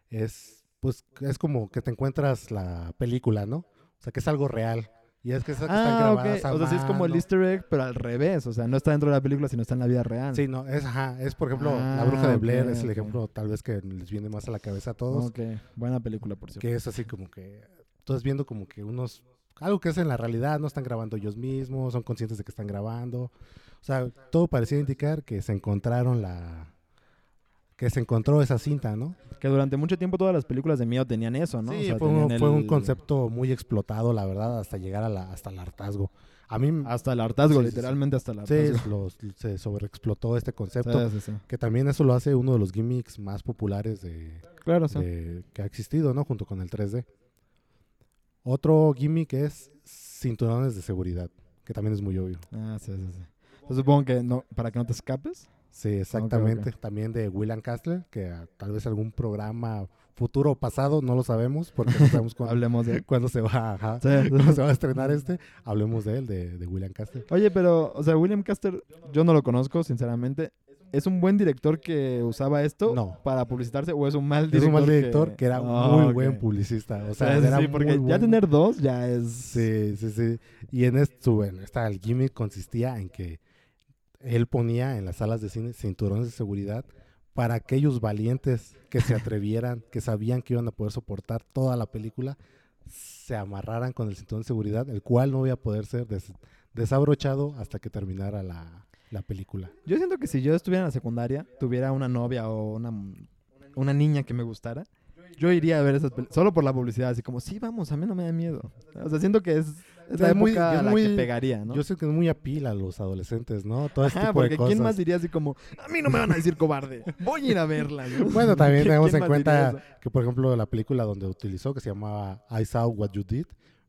es, pues, es como que te encuentras la película, ¿no? O sea, que es algo real. Y es que, esas que están Ah, grabadas ok. a O sea, sí es como el easter egg, pero al revés. O sea, no está dentro de la película, sino está en la vida real. Sí, no, es, ajá, es por ejemplo, La Ah, Bruja de Blair es el ejemplo tal vez que les viene más a la cabeza a todos, Ok, buena película, por cierto. que es así como que tú estás viendo como que unos, algo que es en la realidad, no están grabando ellos mismos, son conscientes de que están grabando, o sea, todo parecía indicar que se encontraron la, que se encontró esa cinta, ¿no? Que durante mucho tiempo todas las películas de miedo tenían eso, ¿no? O Sí, sea, fue, un, concepto muy explotado, la verdad, hasta llegar a la, hasta el hartazgo. A mí, Hasta el hartazgo, Sí, sí, sí. literalmente hasta el sí, hartazgo. los- se sobreexplotó este concepto, Sí, sí, sí. que también eso lo hace uno de los gimmicks más populares de, Claro, sí. de- que ha existido, ¿no? Junto con el 3D. Otro gimmick es cinturones de seguridad, que también es muy obvio. Ah, sí, sí, sí. Yo supongo que no, para que no te escapes. Sí, exactamente. También de William Castler, que ah, tal vez algún programa futuro o pasado, no lo sabemos, porque no sabemos cuándo, Hablemos de... cuándo se va, ajá, Sí, sí, cuándo sí. se va a estrenar este. Hablemos de él, de, de William Castler. Oye, pero, o sea, William Caster, yo no lo conozco, sinceramente. ¿Es un buen director que usaba esto No. para publicitarse o es un mal Es director? un mal director que, era Ah, muy buen publicista. O sea, sí, era sí, porque muy ya buen- tener dos ya es... Sí, sí, sí. Y en esto, bueno, esta, el gimmick consistía en que él ponía en las salas de cine cinturones de seguridad para aquellos valientes que se atrevieran, que sabían que iban a poder soportar toda la película, se amarraran con el cinturón de seguridad, el cual no iba a poder ser des- desabrochado hasta que terminara la, la película. Yo siento que si yo estuviera en la secundaria, tuviera una novia o una, una niña que me gustara, yo iría a ver esas películas, solo por la publicidad, así como, sí, vamos, a mí no me da miedo. O sea, siento que es, es la muy- época es a la muy- que pegaría, ¿no? Yo sé que es muy a pila a los adolescentes, ¿no? Todo este Ajá, tipo de porque cosas. ¿quién más diría así como, a mí no me van a decir cobarde, voy a ir a verla? ¿no? Bueno, también ¿Quién- tenemos en cuenta que, por ejemplo, la película donde utilizó, que se llamaba I Saw What You Did,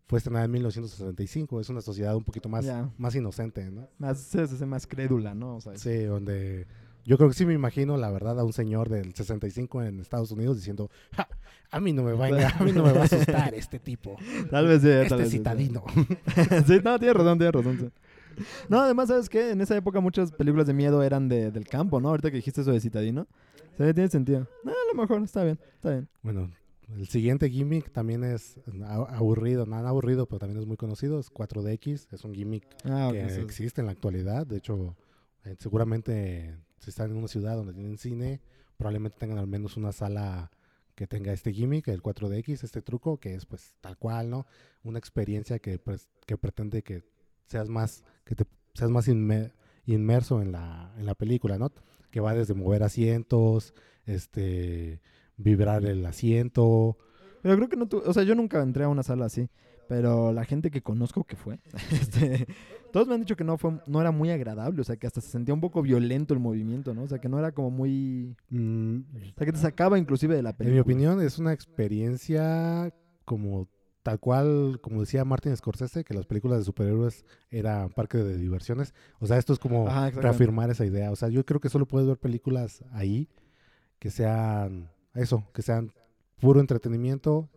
fue estrenada en 1965. Es una sociedad un poquito más, más inocente, ¿no? Más, se se hace más crédula, ¿no? O sea, Sí, donde yo creo que sí me imagino, la verdad, a un señor del 65 en Estados Unidos diciendo, "Ja, a mí no me va a, a mí no me va a asustar este tipo, tal vez sí, tal este vez citadino. sí, no, tienes razón, tienes razón. No, además, ¿sabes qué? En esa época muchas películas de miedo eran de, del campo, ¿no? Ahorita que dijiste eso de Citadino. Sí, tiene sentido. No, a lo mejor, está bien, está bien. Bueno, el siguiente gimmick también es a- aburrido, nada aburrido, pero también es muy conocido, es 4DX, es un gimmick Ah, que sí. existe en la actualidad. De hecho, eh, seguramente si están en una ciudad donde tienen cine, probablemente tengan al menos una sala que tenga este gimmick, el 4DX, este truco, que es pues tal cual, ¿no? Una experiencia que, que pretende que seas más, que te seas más inme- inmerso en la, en la película, ¿no? Que va desde mover asientos, este vibrar el asiento, Pero creo que no tu- O sea, yo nunca entré a una sala así. Pero la gente que conozco que fue, este, todos me han dicho que no fue, no era muy agradable, o sea, que hasta se sentía un poco violento el movimiento, ¿no? O sea, que no era como muy, mm, o sea, que te sacaba inclusive de la En película. mi opinión es una experiencia como tal cual, como decía Martin Scorsese, que las películas de superhéroes eran parque de diversiones. O sea, esto es como Ajá, reafirmar esa idea. O sea, yo creo que solo puedes ver películas ahí que sean eso, que sean puro entretenimiento,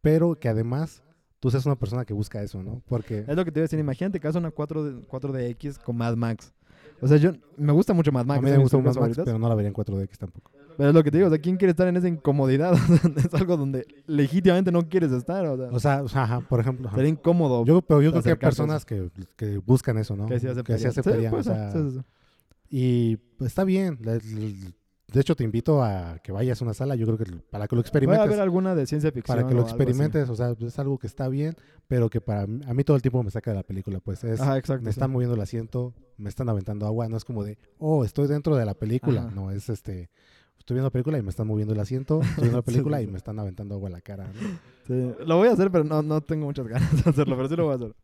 pero que además tú seas una persona que busca eso, ¿no? Porque Es lo que te iba a decir, imagínate que haces una 4D, 4DX con Mad Max. O sea, yo me gusta mucho Mad Max. a mí me de gusta películas Max, favoritas. pero no la vería en 4DX tampoco. Pero es lo que te digo, o sea, ¿quién quiere estar en esa incomodidad? es algo donde legítimamente no quieres estar, o sea, O sea, o sea, ajá, por ejemplo, ajá. sería incómodo. yo, pero yo creo que hay personas que, que buscan eso, ¿no? que que sí aceptarían. aceptarían, o sea, sí, sí, sí. Y pues, está bien. De hecho, te invito a que vayas a una sala. Yo creo que para que lo Puede haber experimentes. alguna de ciencia ficción. Para que lo experimentes. O sea, es algo que está bien, pero que para mí- a mí todo el tiempo me saca de la película. Pues es, Ajá, exacto. me sí. están moviendo el asiento, me están aventando agua. No es como de, oh, estoy dentro de la película. Ajá. No, es este. Estoy viendo la película y me están moviendo el asiento. Estoy viendo la película sí, y me están aventando agua en la cara. ¿no? Sí, Lo voy a hacer, pero no, no tengo muchas ganas de hacerlo, pero sí lo voy a hacer.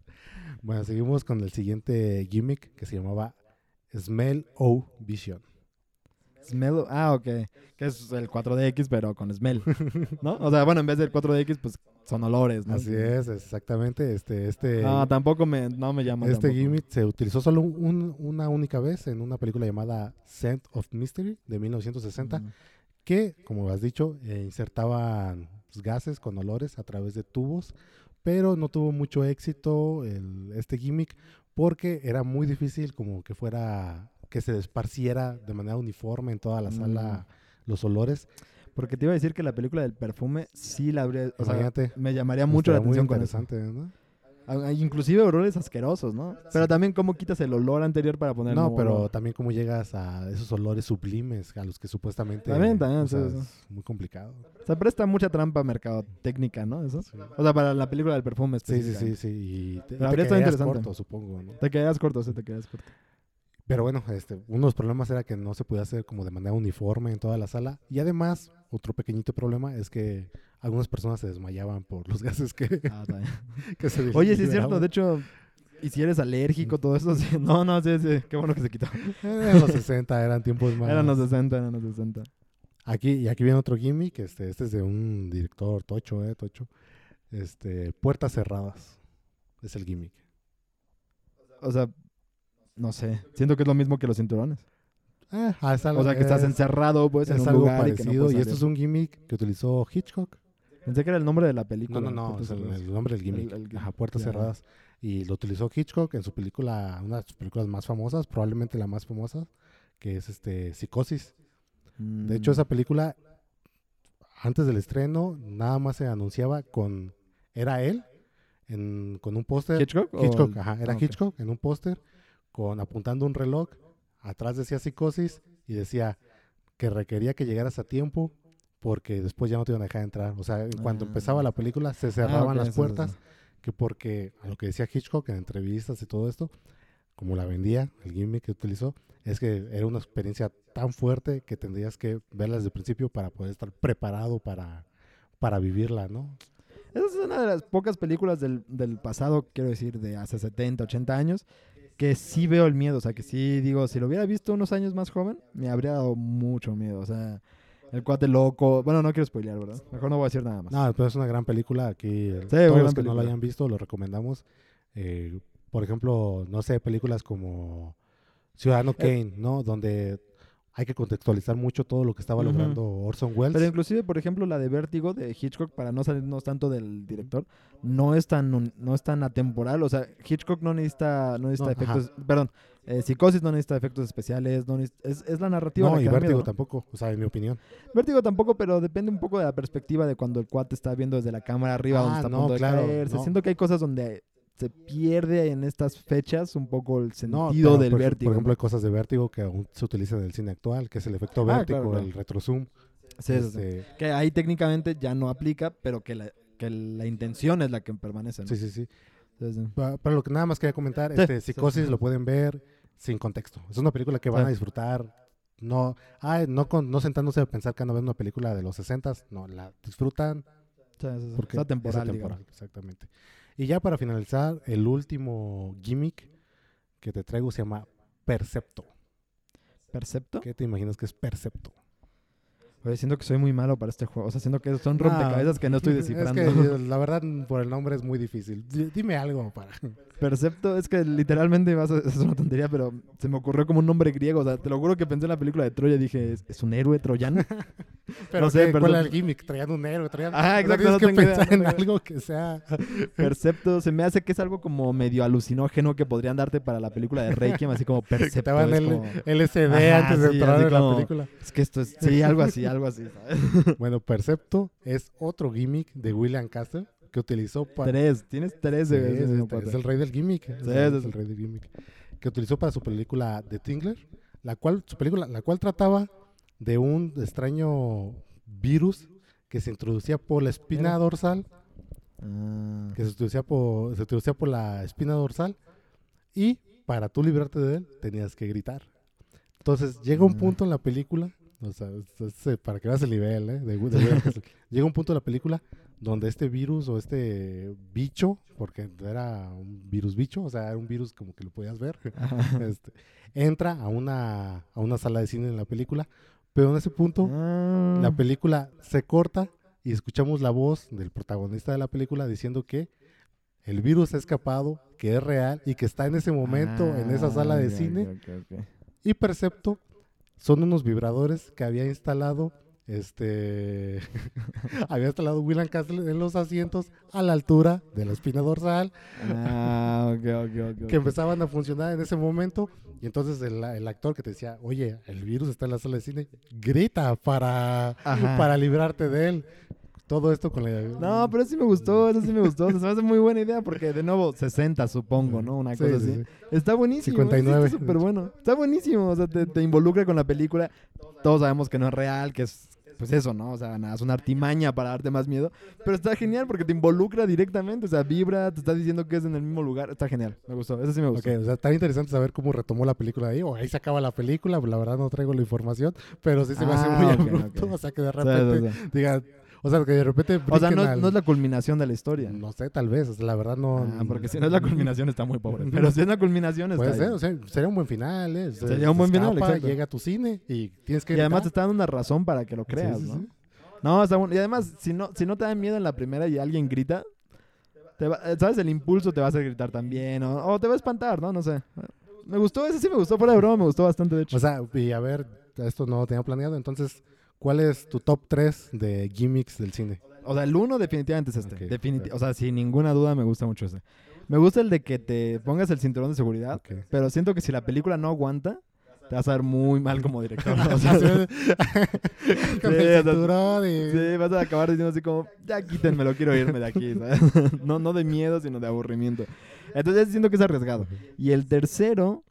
Bueno, seguimos con el siguiente gimmick que se llamaba Smell O Vision. Smell, ah, ok. Que es el 4DX, pero con smell, ¿no? O sea, bueno, en vez del 4DX, pues son olores, ¿no? Así es, exactamente. Este, este, Ah, tampoco me, no me llama Este tampoco. gimmick se utilizó solo un- una única vez en una película llamada Scent of Mystery de 1960, Mm. que, como has dicho, eh, insertaban pues, gases con olores a través de tubos, pero no tuvo mucho éxito el- este gimmick porque era muy difícil como que fuera que se esparciera de manera uniforme en toda la sala los olores. Porque te iba a decir que la película del perfume sí la habría, o sea, Imagínate. me llamaría mucho la muy atención con eso. interesante, ¿no? Ah, ah, Inclusive olores asquerosos, ¿no? Pero también cómo quitas el olor anterior para poner No, pero olor? también cómo llegas a esos olores sublimes a los que supuestamente También, también, o sea, sí, es muy complicado. Se presta mucha trampa mercadotécnica, ¿no? Eso. O sea, para la película del perfume Sí, sí, sí, sí. Y te, te quedarías corto, supongo, ¿no? Te quedas corto, sí, te quedas corto. Pero bueno, este, uno de los problemas era que no se podía hacer como de manera uniforme en toda la sala. Y además, otro pequeñito problema es que algunas personas se desmayaban por los gases que, Ah, que se Oye, sí es cierto, de hecho, y si eres alérgico, todo eso, sí. No, no, sí, sí, qué bueno que se quitó. En los 60 eran tiempos más... Eran los 60, eran los 60. Aquí, y aquí viene otro gimmick, este, este es de un director tocho, eh, tocho. Este, puertas cerradas. Es el gimmick. O sea, no sé, siento que es lo mismo que los cinturones. Es algo- O sea, que estás es- encerrado, pues, en es un algo lugar y que no parecido. y esto es un gimmick que utilizó Hitchcock. Pensé que era el nombre de la No, película. no, no, Puertas es el, nombre del gimmick. El- el Ajá, puertas cerradas. Y lo utilizó Hitchcock en su película, una de sus películas más famosas, probablemente la más famosa, que es este Psicosis. De hecho, Mm. esa película, antes del estreno, nada más se anunciaba con. Era él, en, con un póster. ¿Hitchcock? ajá, era Ah. Hitchcock en un póster, con apuntando un reloj. Atrás decía Psicosis y decía que requería que llegaras a tiempo porque después ya no te iban a dejar entrar. O sea, en cuanto Ah. empezaba la película se cerraban ok, las puertas, que porque, a lo que decía Hitchcock en entrevistas y todo esto, como la vendía, el gimmick que utilizó, es que era una experiencia tan fuerte que tendrías que verla desde el principio para poder estar preparado para, para vivirla, ¿no? Esa es una de las pocas películas del, del pasado, quiero decir, de hace 70, 80 años, que sí veo el miedo. O sea, que sí digo, si lo hubiera visto unos años más joven, me habría dado mucho miedo. O sea, el cuate loco. Bueno, no quiero spoilear, ¿verdad? Mejor no voy a decir nada más. No, pero es una gran película. Aquí eh, Sí, todos los que no la hayan visto lo recomendamos. Eh, por ejemplo, no sé, películas como Ciudadano Kane, ¿no? Donde hay que contextualizar mucho todo lo que estaba logrando Orson Welles. Pero inclusive, por ejemplo, la de Vértigo de Hitchcock, para no salirnos tanto del director, no es tan, no es tan atemporal. O sea, Hitchcock no necesita, no necesita No, ajá. efectos... Perdón, eh, Psicosis no necesita efectos especiales, no necesita- es, es la narrativa no, y Vértigo miedo. tampoco, o sea, en mi opinión. Vértigo tampoco, pero depende un poco de la perspectiva de cuando el cuate está viendo desde la cámara arriba, donde Ah, está a no, punto de claro, caerse. no. Siento que hay cosas donde se pierde en estas fechas un poco el No, sentido del por, vértigo. Por ejemplo, hay cosas de Vértigo que aún se utilizan en el cine actual, que es el efecto Ah, vértigo, claro, el retrozoom. Sí, este, Que ahí técnicamente ya no aplica, pero que la, que la intención es la que permanece. ¿no? sí, sí, sí. Sí, sí. Pa- Para lo que nada más quería comentar, Sí, este, Psicosis sí. lo pueden ver sin contexto. Es una película que van a disfrutar. No, ay, no, con, no sentándose a pensar que van a ver una película de los 60 no, la disfrutan porque es atemporal, exactamente. Y ya para finalizar, el último gimmick que te traigo se llama Percepto. ¿Percepto? ¿Qué te imaginas que es Percepto? Oye, siento que soy muy malo para este juego. O sea, siento que son No, rompecabezas que no estoy descifrando. Es que la verdad, por el nombre es muy difícil. Dime algo para. Percepto es que literalmente vas a- es una tontería, pero se me ocurrió como un nombre griego. O sea, te lo juro que pensé en la película de Troya y dije, ¿es, es un héroe troyano? Pero sé, ¿qué- ¿cuál perdón. era el gimmick? Traían un héroe, traían. Sea, exacto, tienes no que idea, pensar no en idea. algo que sea. Percepto se me hace que es algo como medio alucinógeno que podrían darte para la película de Requiem, así como Percepto. te van es, el como- LSD Ajá, antes de sí, entrar en la película. es que esto es, sí, algo así, algo así, ¿sabes? Bueno, Percepto es otro gimmick de William Castle que utilizó para. Tres, tienes tres de Sí, esos, es, no este, es el rey del gimmick. Es, Sí, el, es- es el rey del gimmick. Que utilizó para su película The Tingler, la cual, su película, la cual trataba de un extraño virus que se introducía por la espina dorsal, Ah, que se introducía por, se introducía por la espina dorsal, y para tú librarte de él tenías que gritar. Entonces llega un Mm. punto en la película, o sea, es- es, para que veas el nivel, ¿eh? de, de llega un punto en la película donde este virus o este bicho, porque era un virus bicho, o sea, era un virus como que lo podías ver, este, entra a una, a una sala de cine en la película, pero en ese punto Ah. la película se corta y escuchamos la voz del protagonista de la película diciendo que el virus ha escapado, que es real y que está en ese momento en esa sala de Ah, cine. Y Percepto son unos vibradores que había instalado este había instalado William Castle en los asientos a la altura de la espina dorsal Ah, ok, ok, ok. que empezaban a funcionar en ese momento y entonces el, el actor que te decía, oye, el virus está en la sala de cine, grita para, Ajá. para librarte de él. Todo esto con la... No, pero sí me gustó, eso sí me gustó. O sea, se me hace muy buena idea porque, de nuevo, 60 supongo, ¿no? Una Sí, cosa sí, así. sí. Está buenísimo. 59, Está súper bueno. Está buenísimo. O sea, te, te involucra con la película. Todos sabemos que no es real, que es, pues eso, ¿no? O sea, nada, es una artimaña para darte más miedo. Pero está genial porque te involucra directamente. O sea, vibra, te está diciendo que es en el mismo lugar. Está genial. Me gustó. Eso sí me Ok, gustó. o sea, está interesante saber cómo retomó la película ahí, o ahí se acaba la película, la verdad no traigo la información, pero sí se me hace Ah, muy ok, abrupto, ok. o sea, que de repente sí. digan, o sea, que de repente O sea, no, al- no es la culminación de la historia. no sé, tal vez, o sea, la verdad no... Ah, porque si no es la culminación está muy pobre. Pero si es la culminación está Puede ser, o sea, sería un buen final, ¿eh? Se- Sería un buen final, exacto. Llega a tu cine y tienes que Y además te está dando una razón para que lo creas, sí, ¿no? sí. No, está bueno. Y además, si no, si no te da miedo en la primera y alguien grita, te va- eh, ¿sabes? El impulso te va a hacer gritar también. O, o te va a espantar, ¿no? No sé. Me gustó, ese sí me gustó, fuera de broma, me gustó bastante, de hecho. O sea, y a ver, esto no lo tenía planeado, entonces, ¿cuál es tu top 3 de gimmicks del cine? O sea, el uno definitivamente es este. Ok, Definiti- perfecto. o sea, sin ninguna duda me gusta mucho ese. Me gusta el de que te pongas el cinturón de seguridad, Ok. pero siento que si la película no aguanta, te vas a ver muy mal como director. ¿no? O sea, Con el cinturón y... Sí, vas a acabar diciendo así como, ya quítenmelo, quiero irme de aquí, ¿sabes? no, no de miedo, sino de aburrimiento. Entonces siento que es arriesgado. Y el tercero,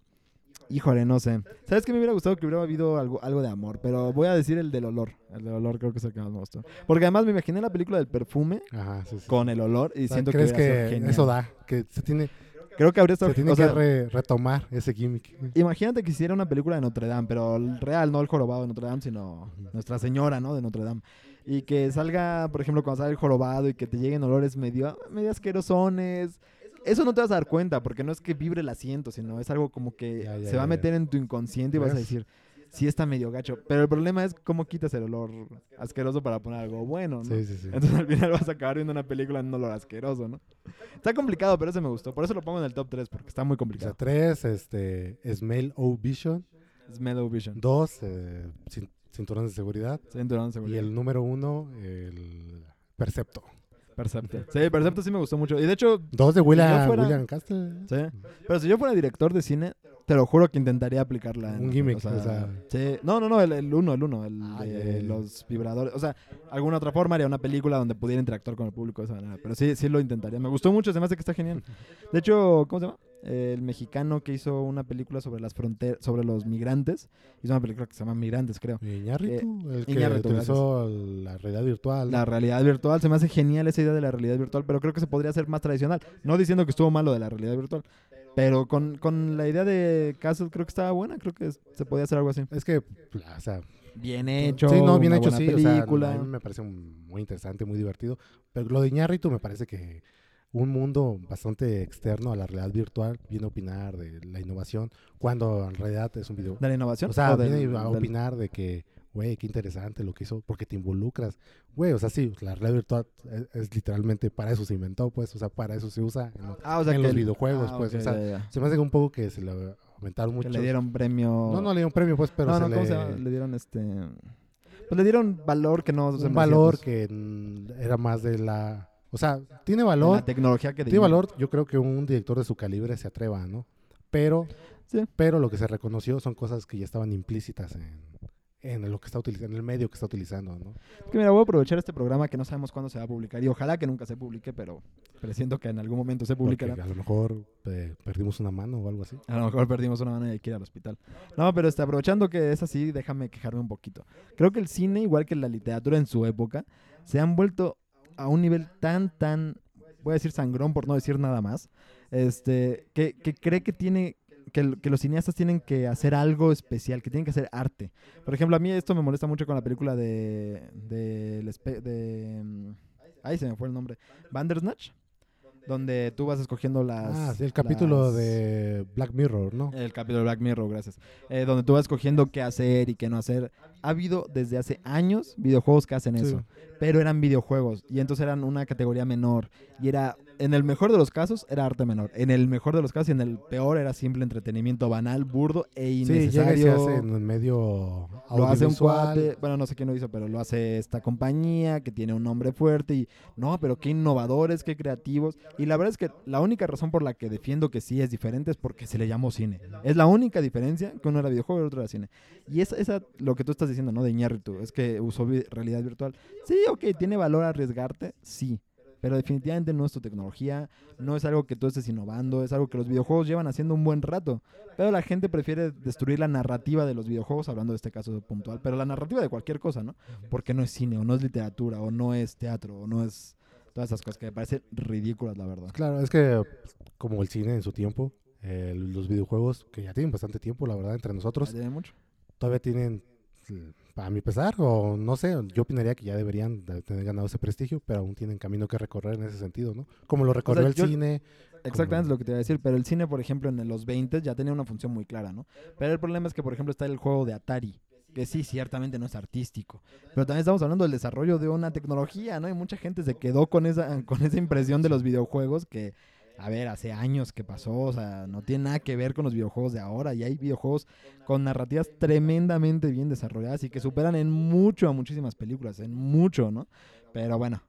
Híjole, no sé. ¿Sabes qué me hubiera gustado que hubiera habido algo, algo de amor? Pero voy a decir el del olor. El del olor creo que es el que más me gustó. Porque además me imaginé la película del perfume Ajá, sí, sí. con el olor y O sea, siento que, ¿Crees que genial. eso da? Que se tiene, Creo que habría estado... se tiene o sea, que re- retomar ese gimmick. Imagínate que hiciera una película de Notre Dame, pero el real, no el jorobado de Notre Dame, sino Nuestra Señora, ¿no? De Notre Dame. Y que salga, por ejemplo, cuando sale el jorobado y que te lleguen olores medio, medio asquerosones. Eso no te vas a dar cuenta, porque no es que vibre el asiento, sino es algo como que Ya, ya, se va a meter en tu inconsciente y vas a decir, sí está medio gacho. Pero el problema es cómo quitas el olor asqueroso para poner algo bueno, ¿no? Sí, sí, sí. Entonces al final vas a acabar viendo una película en un olor asqueroso, ¿no? Está complicado, pero ese me gustó. Por eso lo pongo en el top 3, porque está muy O sea, complicado. tres, este, Smell O Vision. Es Meadow Vision. Dos, eh, cin- cinturones de seguridad. Cinturón de Y seguridad. el número uno, el Percepto. Percepto. Sí, Percepto sí me gustó mucho. Y de hecho, Dos de William, fuera- William Castle. sí. Pero si yo fuera director de cine, te lo juro que intentaría aplicarla. en- Un gimmick, o sea- sí. No, no, no, el, el uno, el uno, el Ah, de los vibradores. O sea, alguna otra forma haría una película donde pudiera interactuar con el público de esa manera. Pero sí, sí lo intentaría. Me gustó mucho, se me hace que está genial. De hecho, ¿cómo se llama? El mexicano que hizo una película sobre las fronteras, sobre los migrantes. Hizo una película que se llama Migrantes, creo. Iñárritu, el que Iñárritu, utilizó la realidad virtual. La realidad virtual, se me hace genial esa idea de la realidad virtual, pero creo que se podría hacer más tradicional. No diciendo que estuvo malo de la realidad virtual, pero con, con la idea de Castle creo que estaba buena, creo que se podía hacer algo así. Es que, o sea, Bien hecho, sí, no, bien una hecho, sí. O sea, película. a mí me parece muy interesante, muy divertido. Pero lo de Iñárritu me parece que un mundo bastante externo a la realidad virtual viene a opinar de la innovación cuando en realidad es un video. ¿De la innovación? O sea, viene a del- opinar de que, güey, qué interesante lo que hizo, porque te involucras. Güey, o sea, sí, la realidad virtual es, es literalmente para eso se inventó, pues, o sea, para eso se usa en, lo- Ah, o sea, en que los el- videojuegos, ah, pues, o sea, ya, ya. se me hace un poco que se le aumentaron Que mucho. le dieron premio. No, no le dieron premio, pues, pero no, se no, le... ¿cómo se llama? Le dieron este. Pues le dieron valor que no se un valor pues, que era más de la... O sea, tiene valor, La tecnología que tiene valor, yo creo que un director de su calibre se atreva, ¿no? Pero, Sí. pero lo que se reconoció son cosas que ya estaban implícitas en, en lo que está utilizando, en el medio que está utilizando, ¿no? Es que mira, voy a aprovechar este programa que no sabemos cuándo se va a publicar y ojalá que nunca se publique, pero presiento que en algún momento se Porque publicará. a lo mejor eh, perdimos una mano o algo así. A lo mejor perdimos una mano y hay que ir al hospital. No, pero este, aprovechando que es así, déjame quejarme un poquito. Creo que el cine, igual que la literatura en su época, se han vuelto a un nivel tan, tan, voy a decir sangrón por no decir nada más, este, que, que cree que tiene, que, los cineastas tienen que hacer algo especial, que tienen que hacer arte. Por ejemplo, a mí esto me molesta mucho con la película de, de, mm, ay, se me fue el nombre, Bandersnatch, donde tú vas escogiendo las... ah, sí, el capítulo las- de Black Mirror, ¿no? el capítulo de Black Mirror, gracias. Eh, donde tú vas escogiendo qué hacer y qué no hacer. Ha habido desde hace años videojuegos que hacen Sí. eso. Pero eran videojuegos. Y entonces eran una categoría menor. Y era, en el mejor de los casos, era arte menor. En el mejor de los casos y en el peor era simple entretenimiento banal, burdo e Sí, llega y innecesario. se hace en el medio Lo hace un cuate, bueno, no sé quién lo hizo, pero lo hace esta compañía que tiene un nombre fuerte y no, pero qué innovadores, qué creativos. Y la verdad es que la única razón por la que defiendo que sí es diferente es porque se le llamó cine. Es la única diferencia que uno era videojuego y el otro era cine. Y esa, esa lo que tú estás diciendo, ¿no? De Iñárritu, es que usó realidad virtual. Sí, ok, tiene valor arriesgarte, sí. Pero definitivamente no es tu tecnología, no es algo que tú estés innovando, es algo que los videojuegos llevan haciendo un buen rato. Pero la gente prefiere destruir la narrativa de los videojuegos, hablando de este caso puntual, pero la narrativa de cualquier cosa, ¿no? Porque no es cine, o no es literatura, o no es teatro, o no es todas esas cosas que me parecen ridículas, la verdad. Claro, es que como el cine en su tiempo, eh, los videojuegos, que ya tienen bastante tiempo, la verdad, entre nosotros, mucho. todavía tienen, a mi pesar, o no sé, yo opinaría que ya deberían de tener ganado ese prestigio, pero aún tienen camino que recorrer en ese sentido, ¿no? Como lo recorrió el yo- cine. Exactamente es lo que te iba a decir, pero el cine, por ejemplo, en los 20 ya tenía una función muy clara, ¿no? Pero el problema es que, por ejemplo, está el juego de Atari, que sí, ciertamente no es artístico, pero también estamos hablando del desarrollo de una tecnología, ¿no? Y mucha gente se quedó con esa, con esa impresión de los videojuegos que, a ver, hace años que pasó, o sea, no tiene nada que ver con los videojuegos de ahora, y hay videojuegos con narrativas tremendamente bien desarrolladas y que superan en mucho a muchísimas películas, en mucho, ¿no? Pero bueno,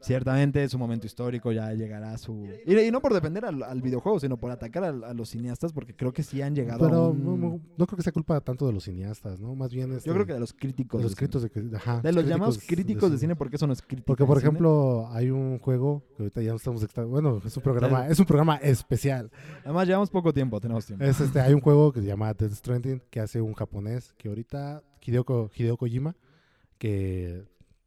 ciertamente es un momento histórico, ya llegará su... Y, y no por defender al, al videojuego, sino por atacar al- a, los cineastas, porque creo que sí han llegado a Pero un- no, no- no creo que sea culpa tanto de los cineastas, ¿no? Más bien este, Yo creo que de los críticos. de los críticos de, que- ajá, De los llamados críticos de cine, porque eso no es crítico. Porque, por cine. ejemplo, hay un juego que ahorita ya estamos... extra- Bueno, es un programa, es un programa especial. Además, llevamos poco tiempo, tenemos tiempo. Es este, hay un juego que se llama Death Stranding que hace un japonés que ahorita Hideo, Hideo Kojima, que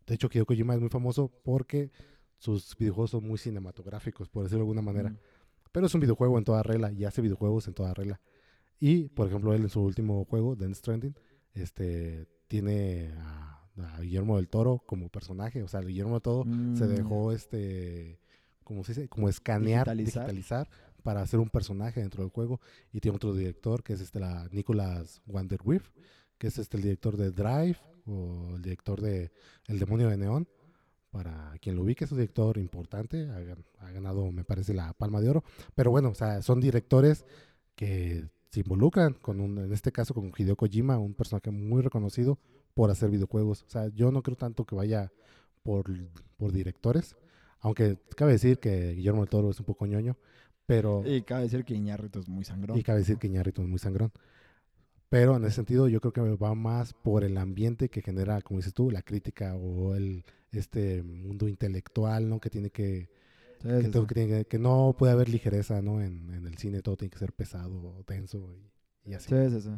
de hecho Hideo Kojima es muy famoso porque sus videojuegos son muy cinematográficos, por decirlo de alguna manera. Mm. Pero es un videojuego en toda regla y hace videojuegos en toda regla. Y, por ejemplo, él en su último juego, Death Stranding, este, tiene a, a Guillermo del Toro como personaje. O sea, Guillermo del Toro se Mm. dejó, este, como se dice, como escanear, Digitalizar. digitalizar. para hacer un personaje dentro del juego. Y tiene otro director que es este, la Nicholas Wanderwirth, que es este, el director de Drive o el director de El Demonio de Neón. Para quien lo ubique, es un director importante, ha, gan- ha ganado, me parece, la Palma de Oro. Pero bueno, o sea, son directores que se involucran con un, en este caso con Hideo Kojima, un personaje muy reconocido por hacer videojuegos. O sea, yo no creo tanto que vaya por, por directores, aunque cabe decir que Guillermo del Toro es un poco ñoño, pero Y cabe decir que Iñárritu es muy sangrón. y cabe decir que Iñárritu es muy sangrón. Pero en ese sentido yo creo que va más por el ambiente que genera, como dices tú, la crítica o el este mundo intelectual, ¿no? Que tiene que, que, que tiene que- que no puede haber ligereza, ¿no? En, en el cine todo tiene que ser pesado, tenso y, y así. Sí, sí, sí.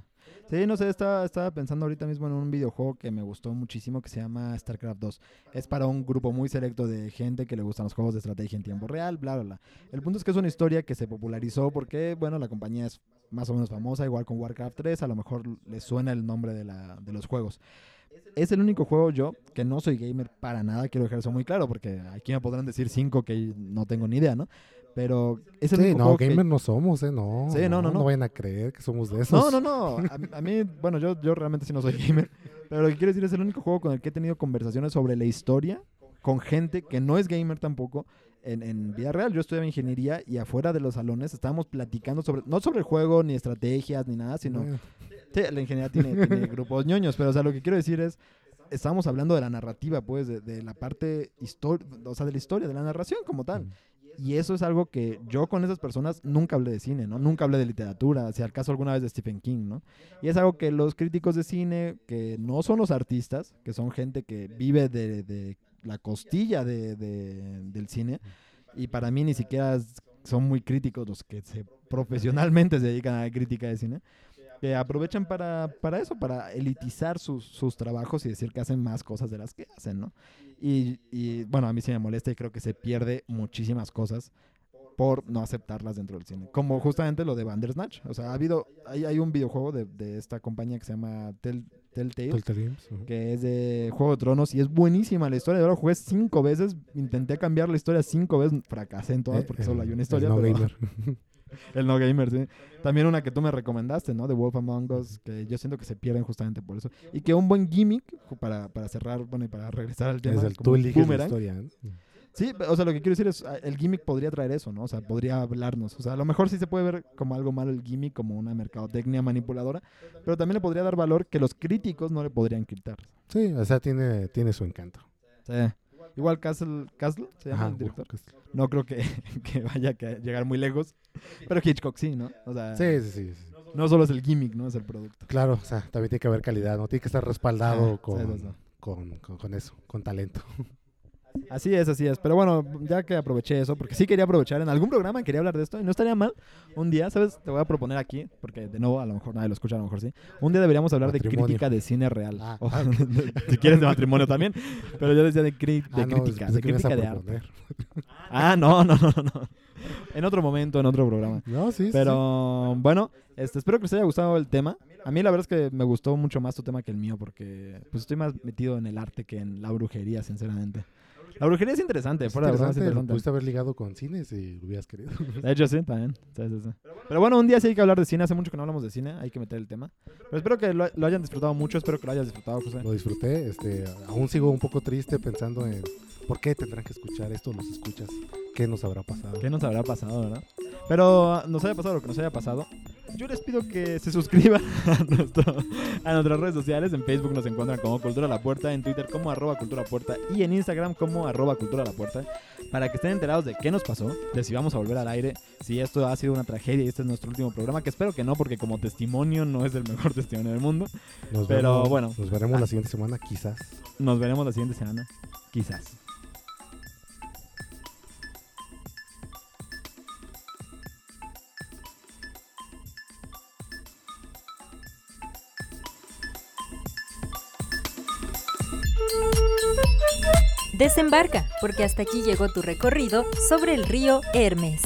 Sí, no sé, estaba, estaba pensando ahorita mismo en un videojuego que me gustó muchísimo que se llama StarCraft 2. Es para un grupo muy selecto de gente que le gustan los juegos de estrategia en tiempo real, bla, bla, bla. El punto es que es una historia que se popularizó porque, bueno, la compañía es más o menos famosa, igual con Warcraft 3, a lo mejor les suena el nombre de, la, de los juegos. Es el único juego yo que no soy gamer para nada, quiero dejar eso muy claro, porque aquí me podrán decir cinco que no tengo ni idea, ¿no? Pero es el Sí, único no, juego que- gamer no somos, ¿eh? No, Sí, no, no, no. No vayan a creer que somos de esos. No, no, no. A, a mí, bueno, yo, yo realmente sí no soy gamer. Pero lo que quiero decir es el único juego con el que he tenido conversaciones sobre la historia con gente que no es gamer tampoco en, en vida real. Yo estudiaba ingeniería y afuera de los salones estábamos platicando sobre, no sobre el juego, ni estrategias, ni nada, sino... Bueno, Sí, la ingeniería tiene, tiene grupos ñoños, pero o sea, lo que quiero decir es, estábamos hablando de la narrativa, pues, de, de la parte histórica, o sea, de la historia, de la narración como tal. Y eso es algo que yo con esas personas nunca hablé de cine, ¿no? Nunca hablé de literatura, si al caso alguna vez de Stephen King, ¿no? Y es algo que los críticos de cine, que no son los artistas, que son gente que vive de, de la costilla de, de- del cine, y para mí ni siquiera son muy críticos los que se profesionalmente se dedican a la crítica de cine, que aprovechan para, para eso, para elitizar sus, sus trabajos y decir que hacen más cosas de las que hacen, ¿no? Y, y, bueno, a mí sí me molesta y creo que se pierde muchísimas cosas por no aceptarlas dentro del cine. Como justamente lo de Bandersnatch. O sea, ha habido, hay, hay un videojuego de, de esta compañía que se llama Tell- Telltale, Telltale Games, ujú. que es de Juego de Tronos y es buenísima la historia. Yo la jugué cinco veces, intenté cambiar la historia cinco veces, fracasé en todas Eh, porque solo hay una historia. no pero-. el no gamer, sí. También una que tú me recomendaste, ¿no? De Wolf Among Us, que yo siento que se pierden justamente por eso. Y que un buen gimmick, para, para cerrar, bueno, y para regresar al tema, Es el, como tú la historia. ¿eh? Sí, o sea, lo que quiero decir es, ah, el gimmick podría traer eso, ¿no? O sea, podría hablarnos. O sea, a lo mejor sí se puede ver como algo malo el gimmick, como una mercadotecnia manipuladora, pero también le podría dar valor que los críticos no le podrían quitar. Sí, o sea, tiene, tiene su encanto. Sí. Igual Castle, Castle se llama Ajá, el director. No creo que, que vaya a llegar muy lejos, pero Hitchcock sí, ¿no? O sea, Sí, sí, sí, sí. no solo es el gimmick, ¿no? Es el producto. Claro, o sea, también tiene que haber calidad, ¿no? Tiene que estar respaldado sí. Con, con, con eso, con talento. Así es, así es. Pero bueno, ya que aproveché eso, porque sí quería aprovechar en algún programa, quería hablar de esto, y no estaría mal un día, ¿sabes? Te voy a proponer aquí, porque de nuevo, a lo mejor nadie lo escucha, a lo mejor sí. Un día deberíamos hablar de crítica de cine real. Ah, O- ah, si quieres de matrimonio también. Pero yo decía de, Ah, no, crítica, de crítica de arte. Ah, no, no, no, no. En otro momento, en otro programa. No, sí, sí, Pero bueno, este, espero que les haya gustado el tema. A mí la verdad es que me gustó mucho más tu tema que el mío porque pues estoy más metido en el arte que en la brujería, sinceramente. La brujería es interesante, Es fuera de interesante, interesante. pudiste haber ligado con cines si lo hubieras querido. De hecho, sí, también. Sí, sí, sí. Pero bueno, un día sí hay que hablar de cine. Hace mucho que no hablamos de cine. Hay que meter el tema. Pero espero que lo, lo hayan disfrutado mucho. Espero que lo hayas disfrutado, José. Lo disfruté, este, aún sigo un poco triste pensando en por qué tendrán que escuchar esto los escuchas, qué nos habrá pasado. ¿Qué nos habrá pasado, verdad? Pero ah, nos haya pasado lo que nos haya pasado. Yo les pido que se suscriban a, nuestro- a nuestras redes sociales. En Facebook nos encuentran como Cultura la Puerta, en Twitter como arroba Cultura la Puerta y en Instagram como arroba Cultura la Puerta para que estén enterados de qué nos pasó, de si vamos a volver al aire, si esto ha sido una tragedia y este es nuestro último programa, que espero que no, porque como testimonio no es el mejor testimonio del mundo. Nos Pero vemos- bueno. Nos veremos la siguiente semana, quizás. Nos veremos la siguiente semana, quizás. Desembarca, porque hasta aquí llegó tu recorrido sobre el río Hermes.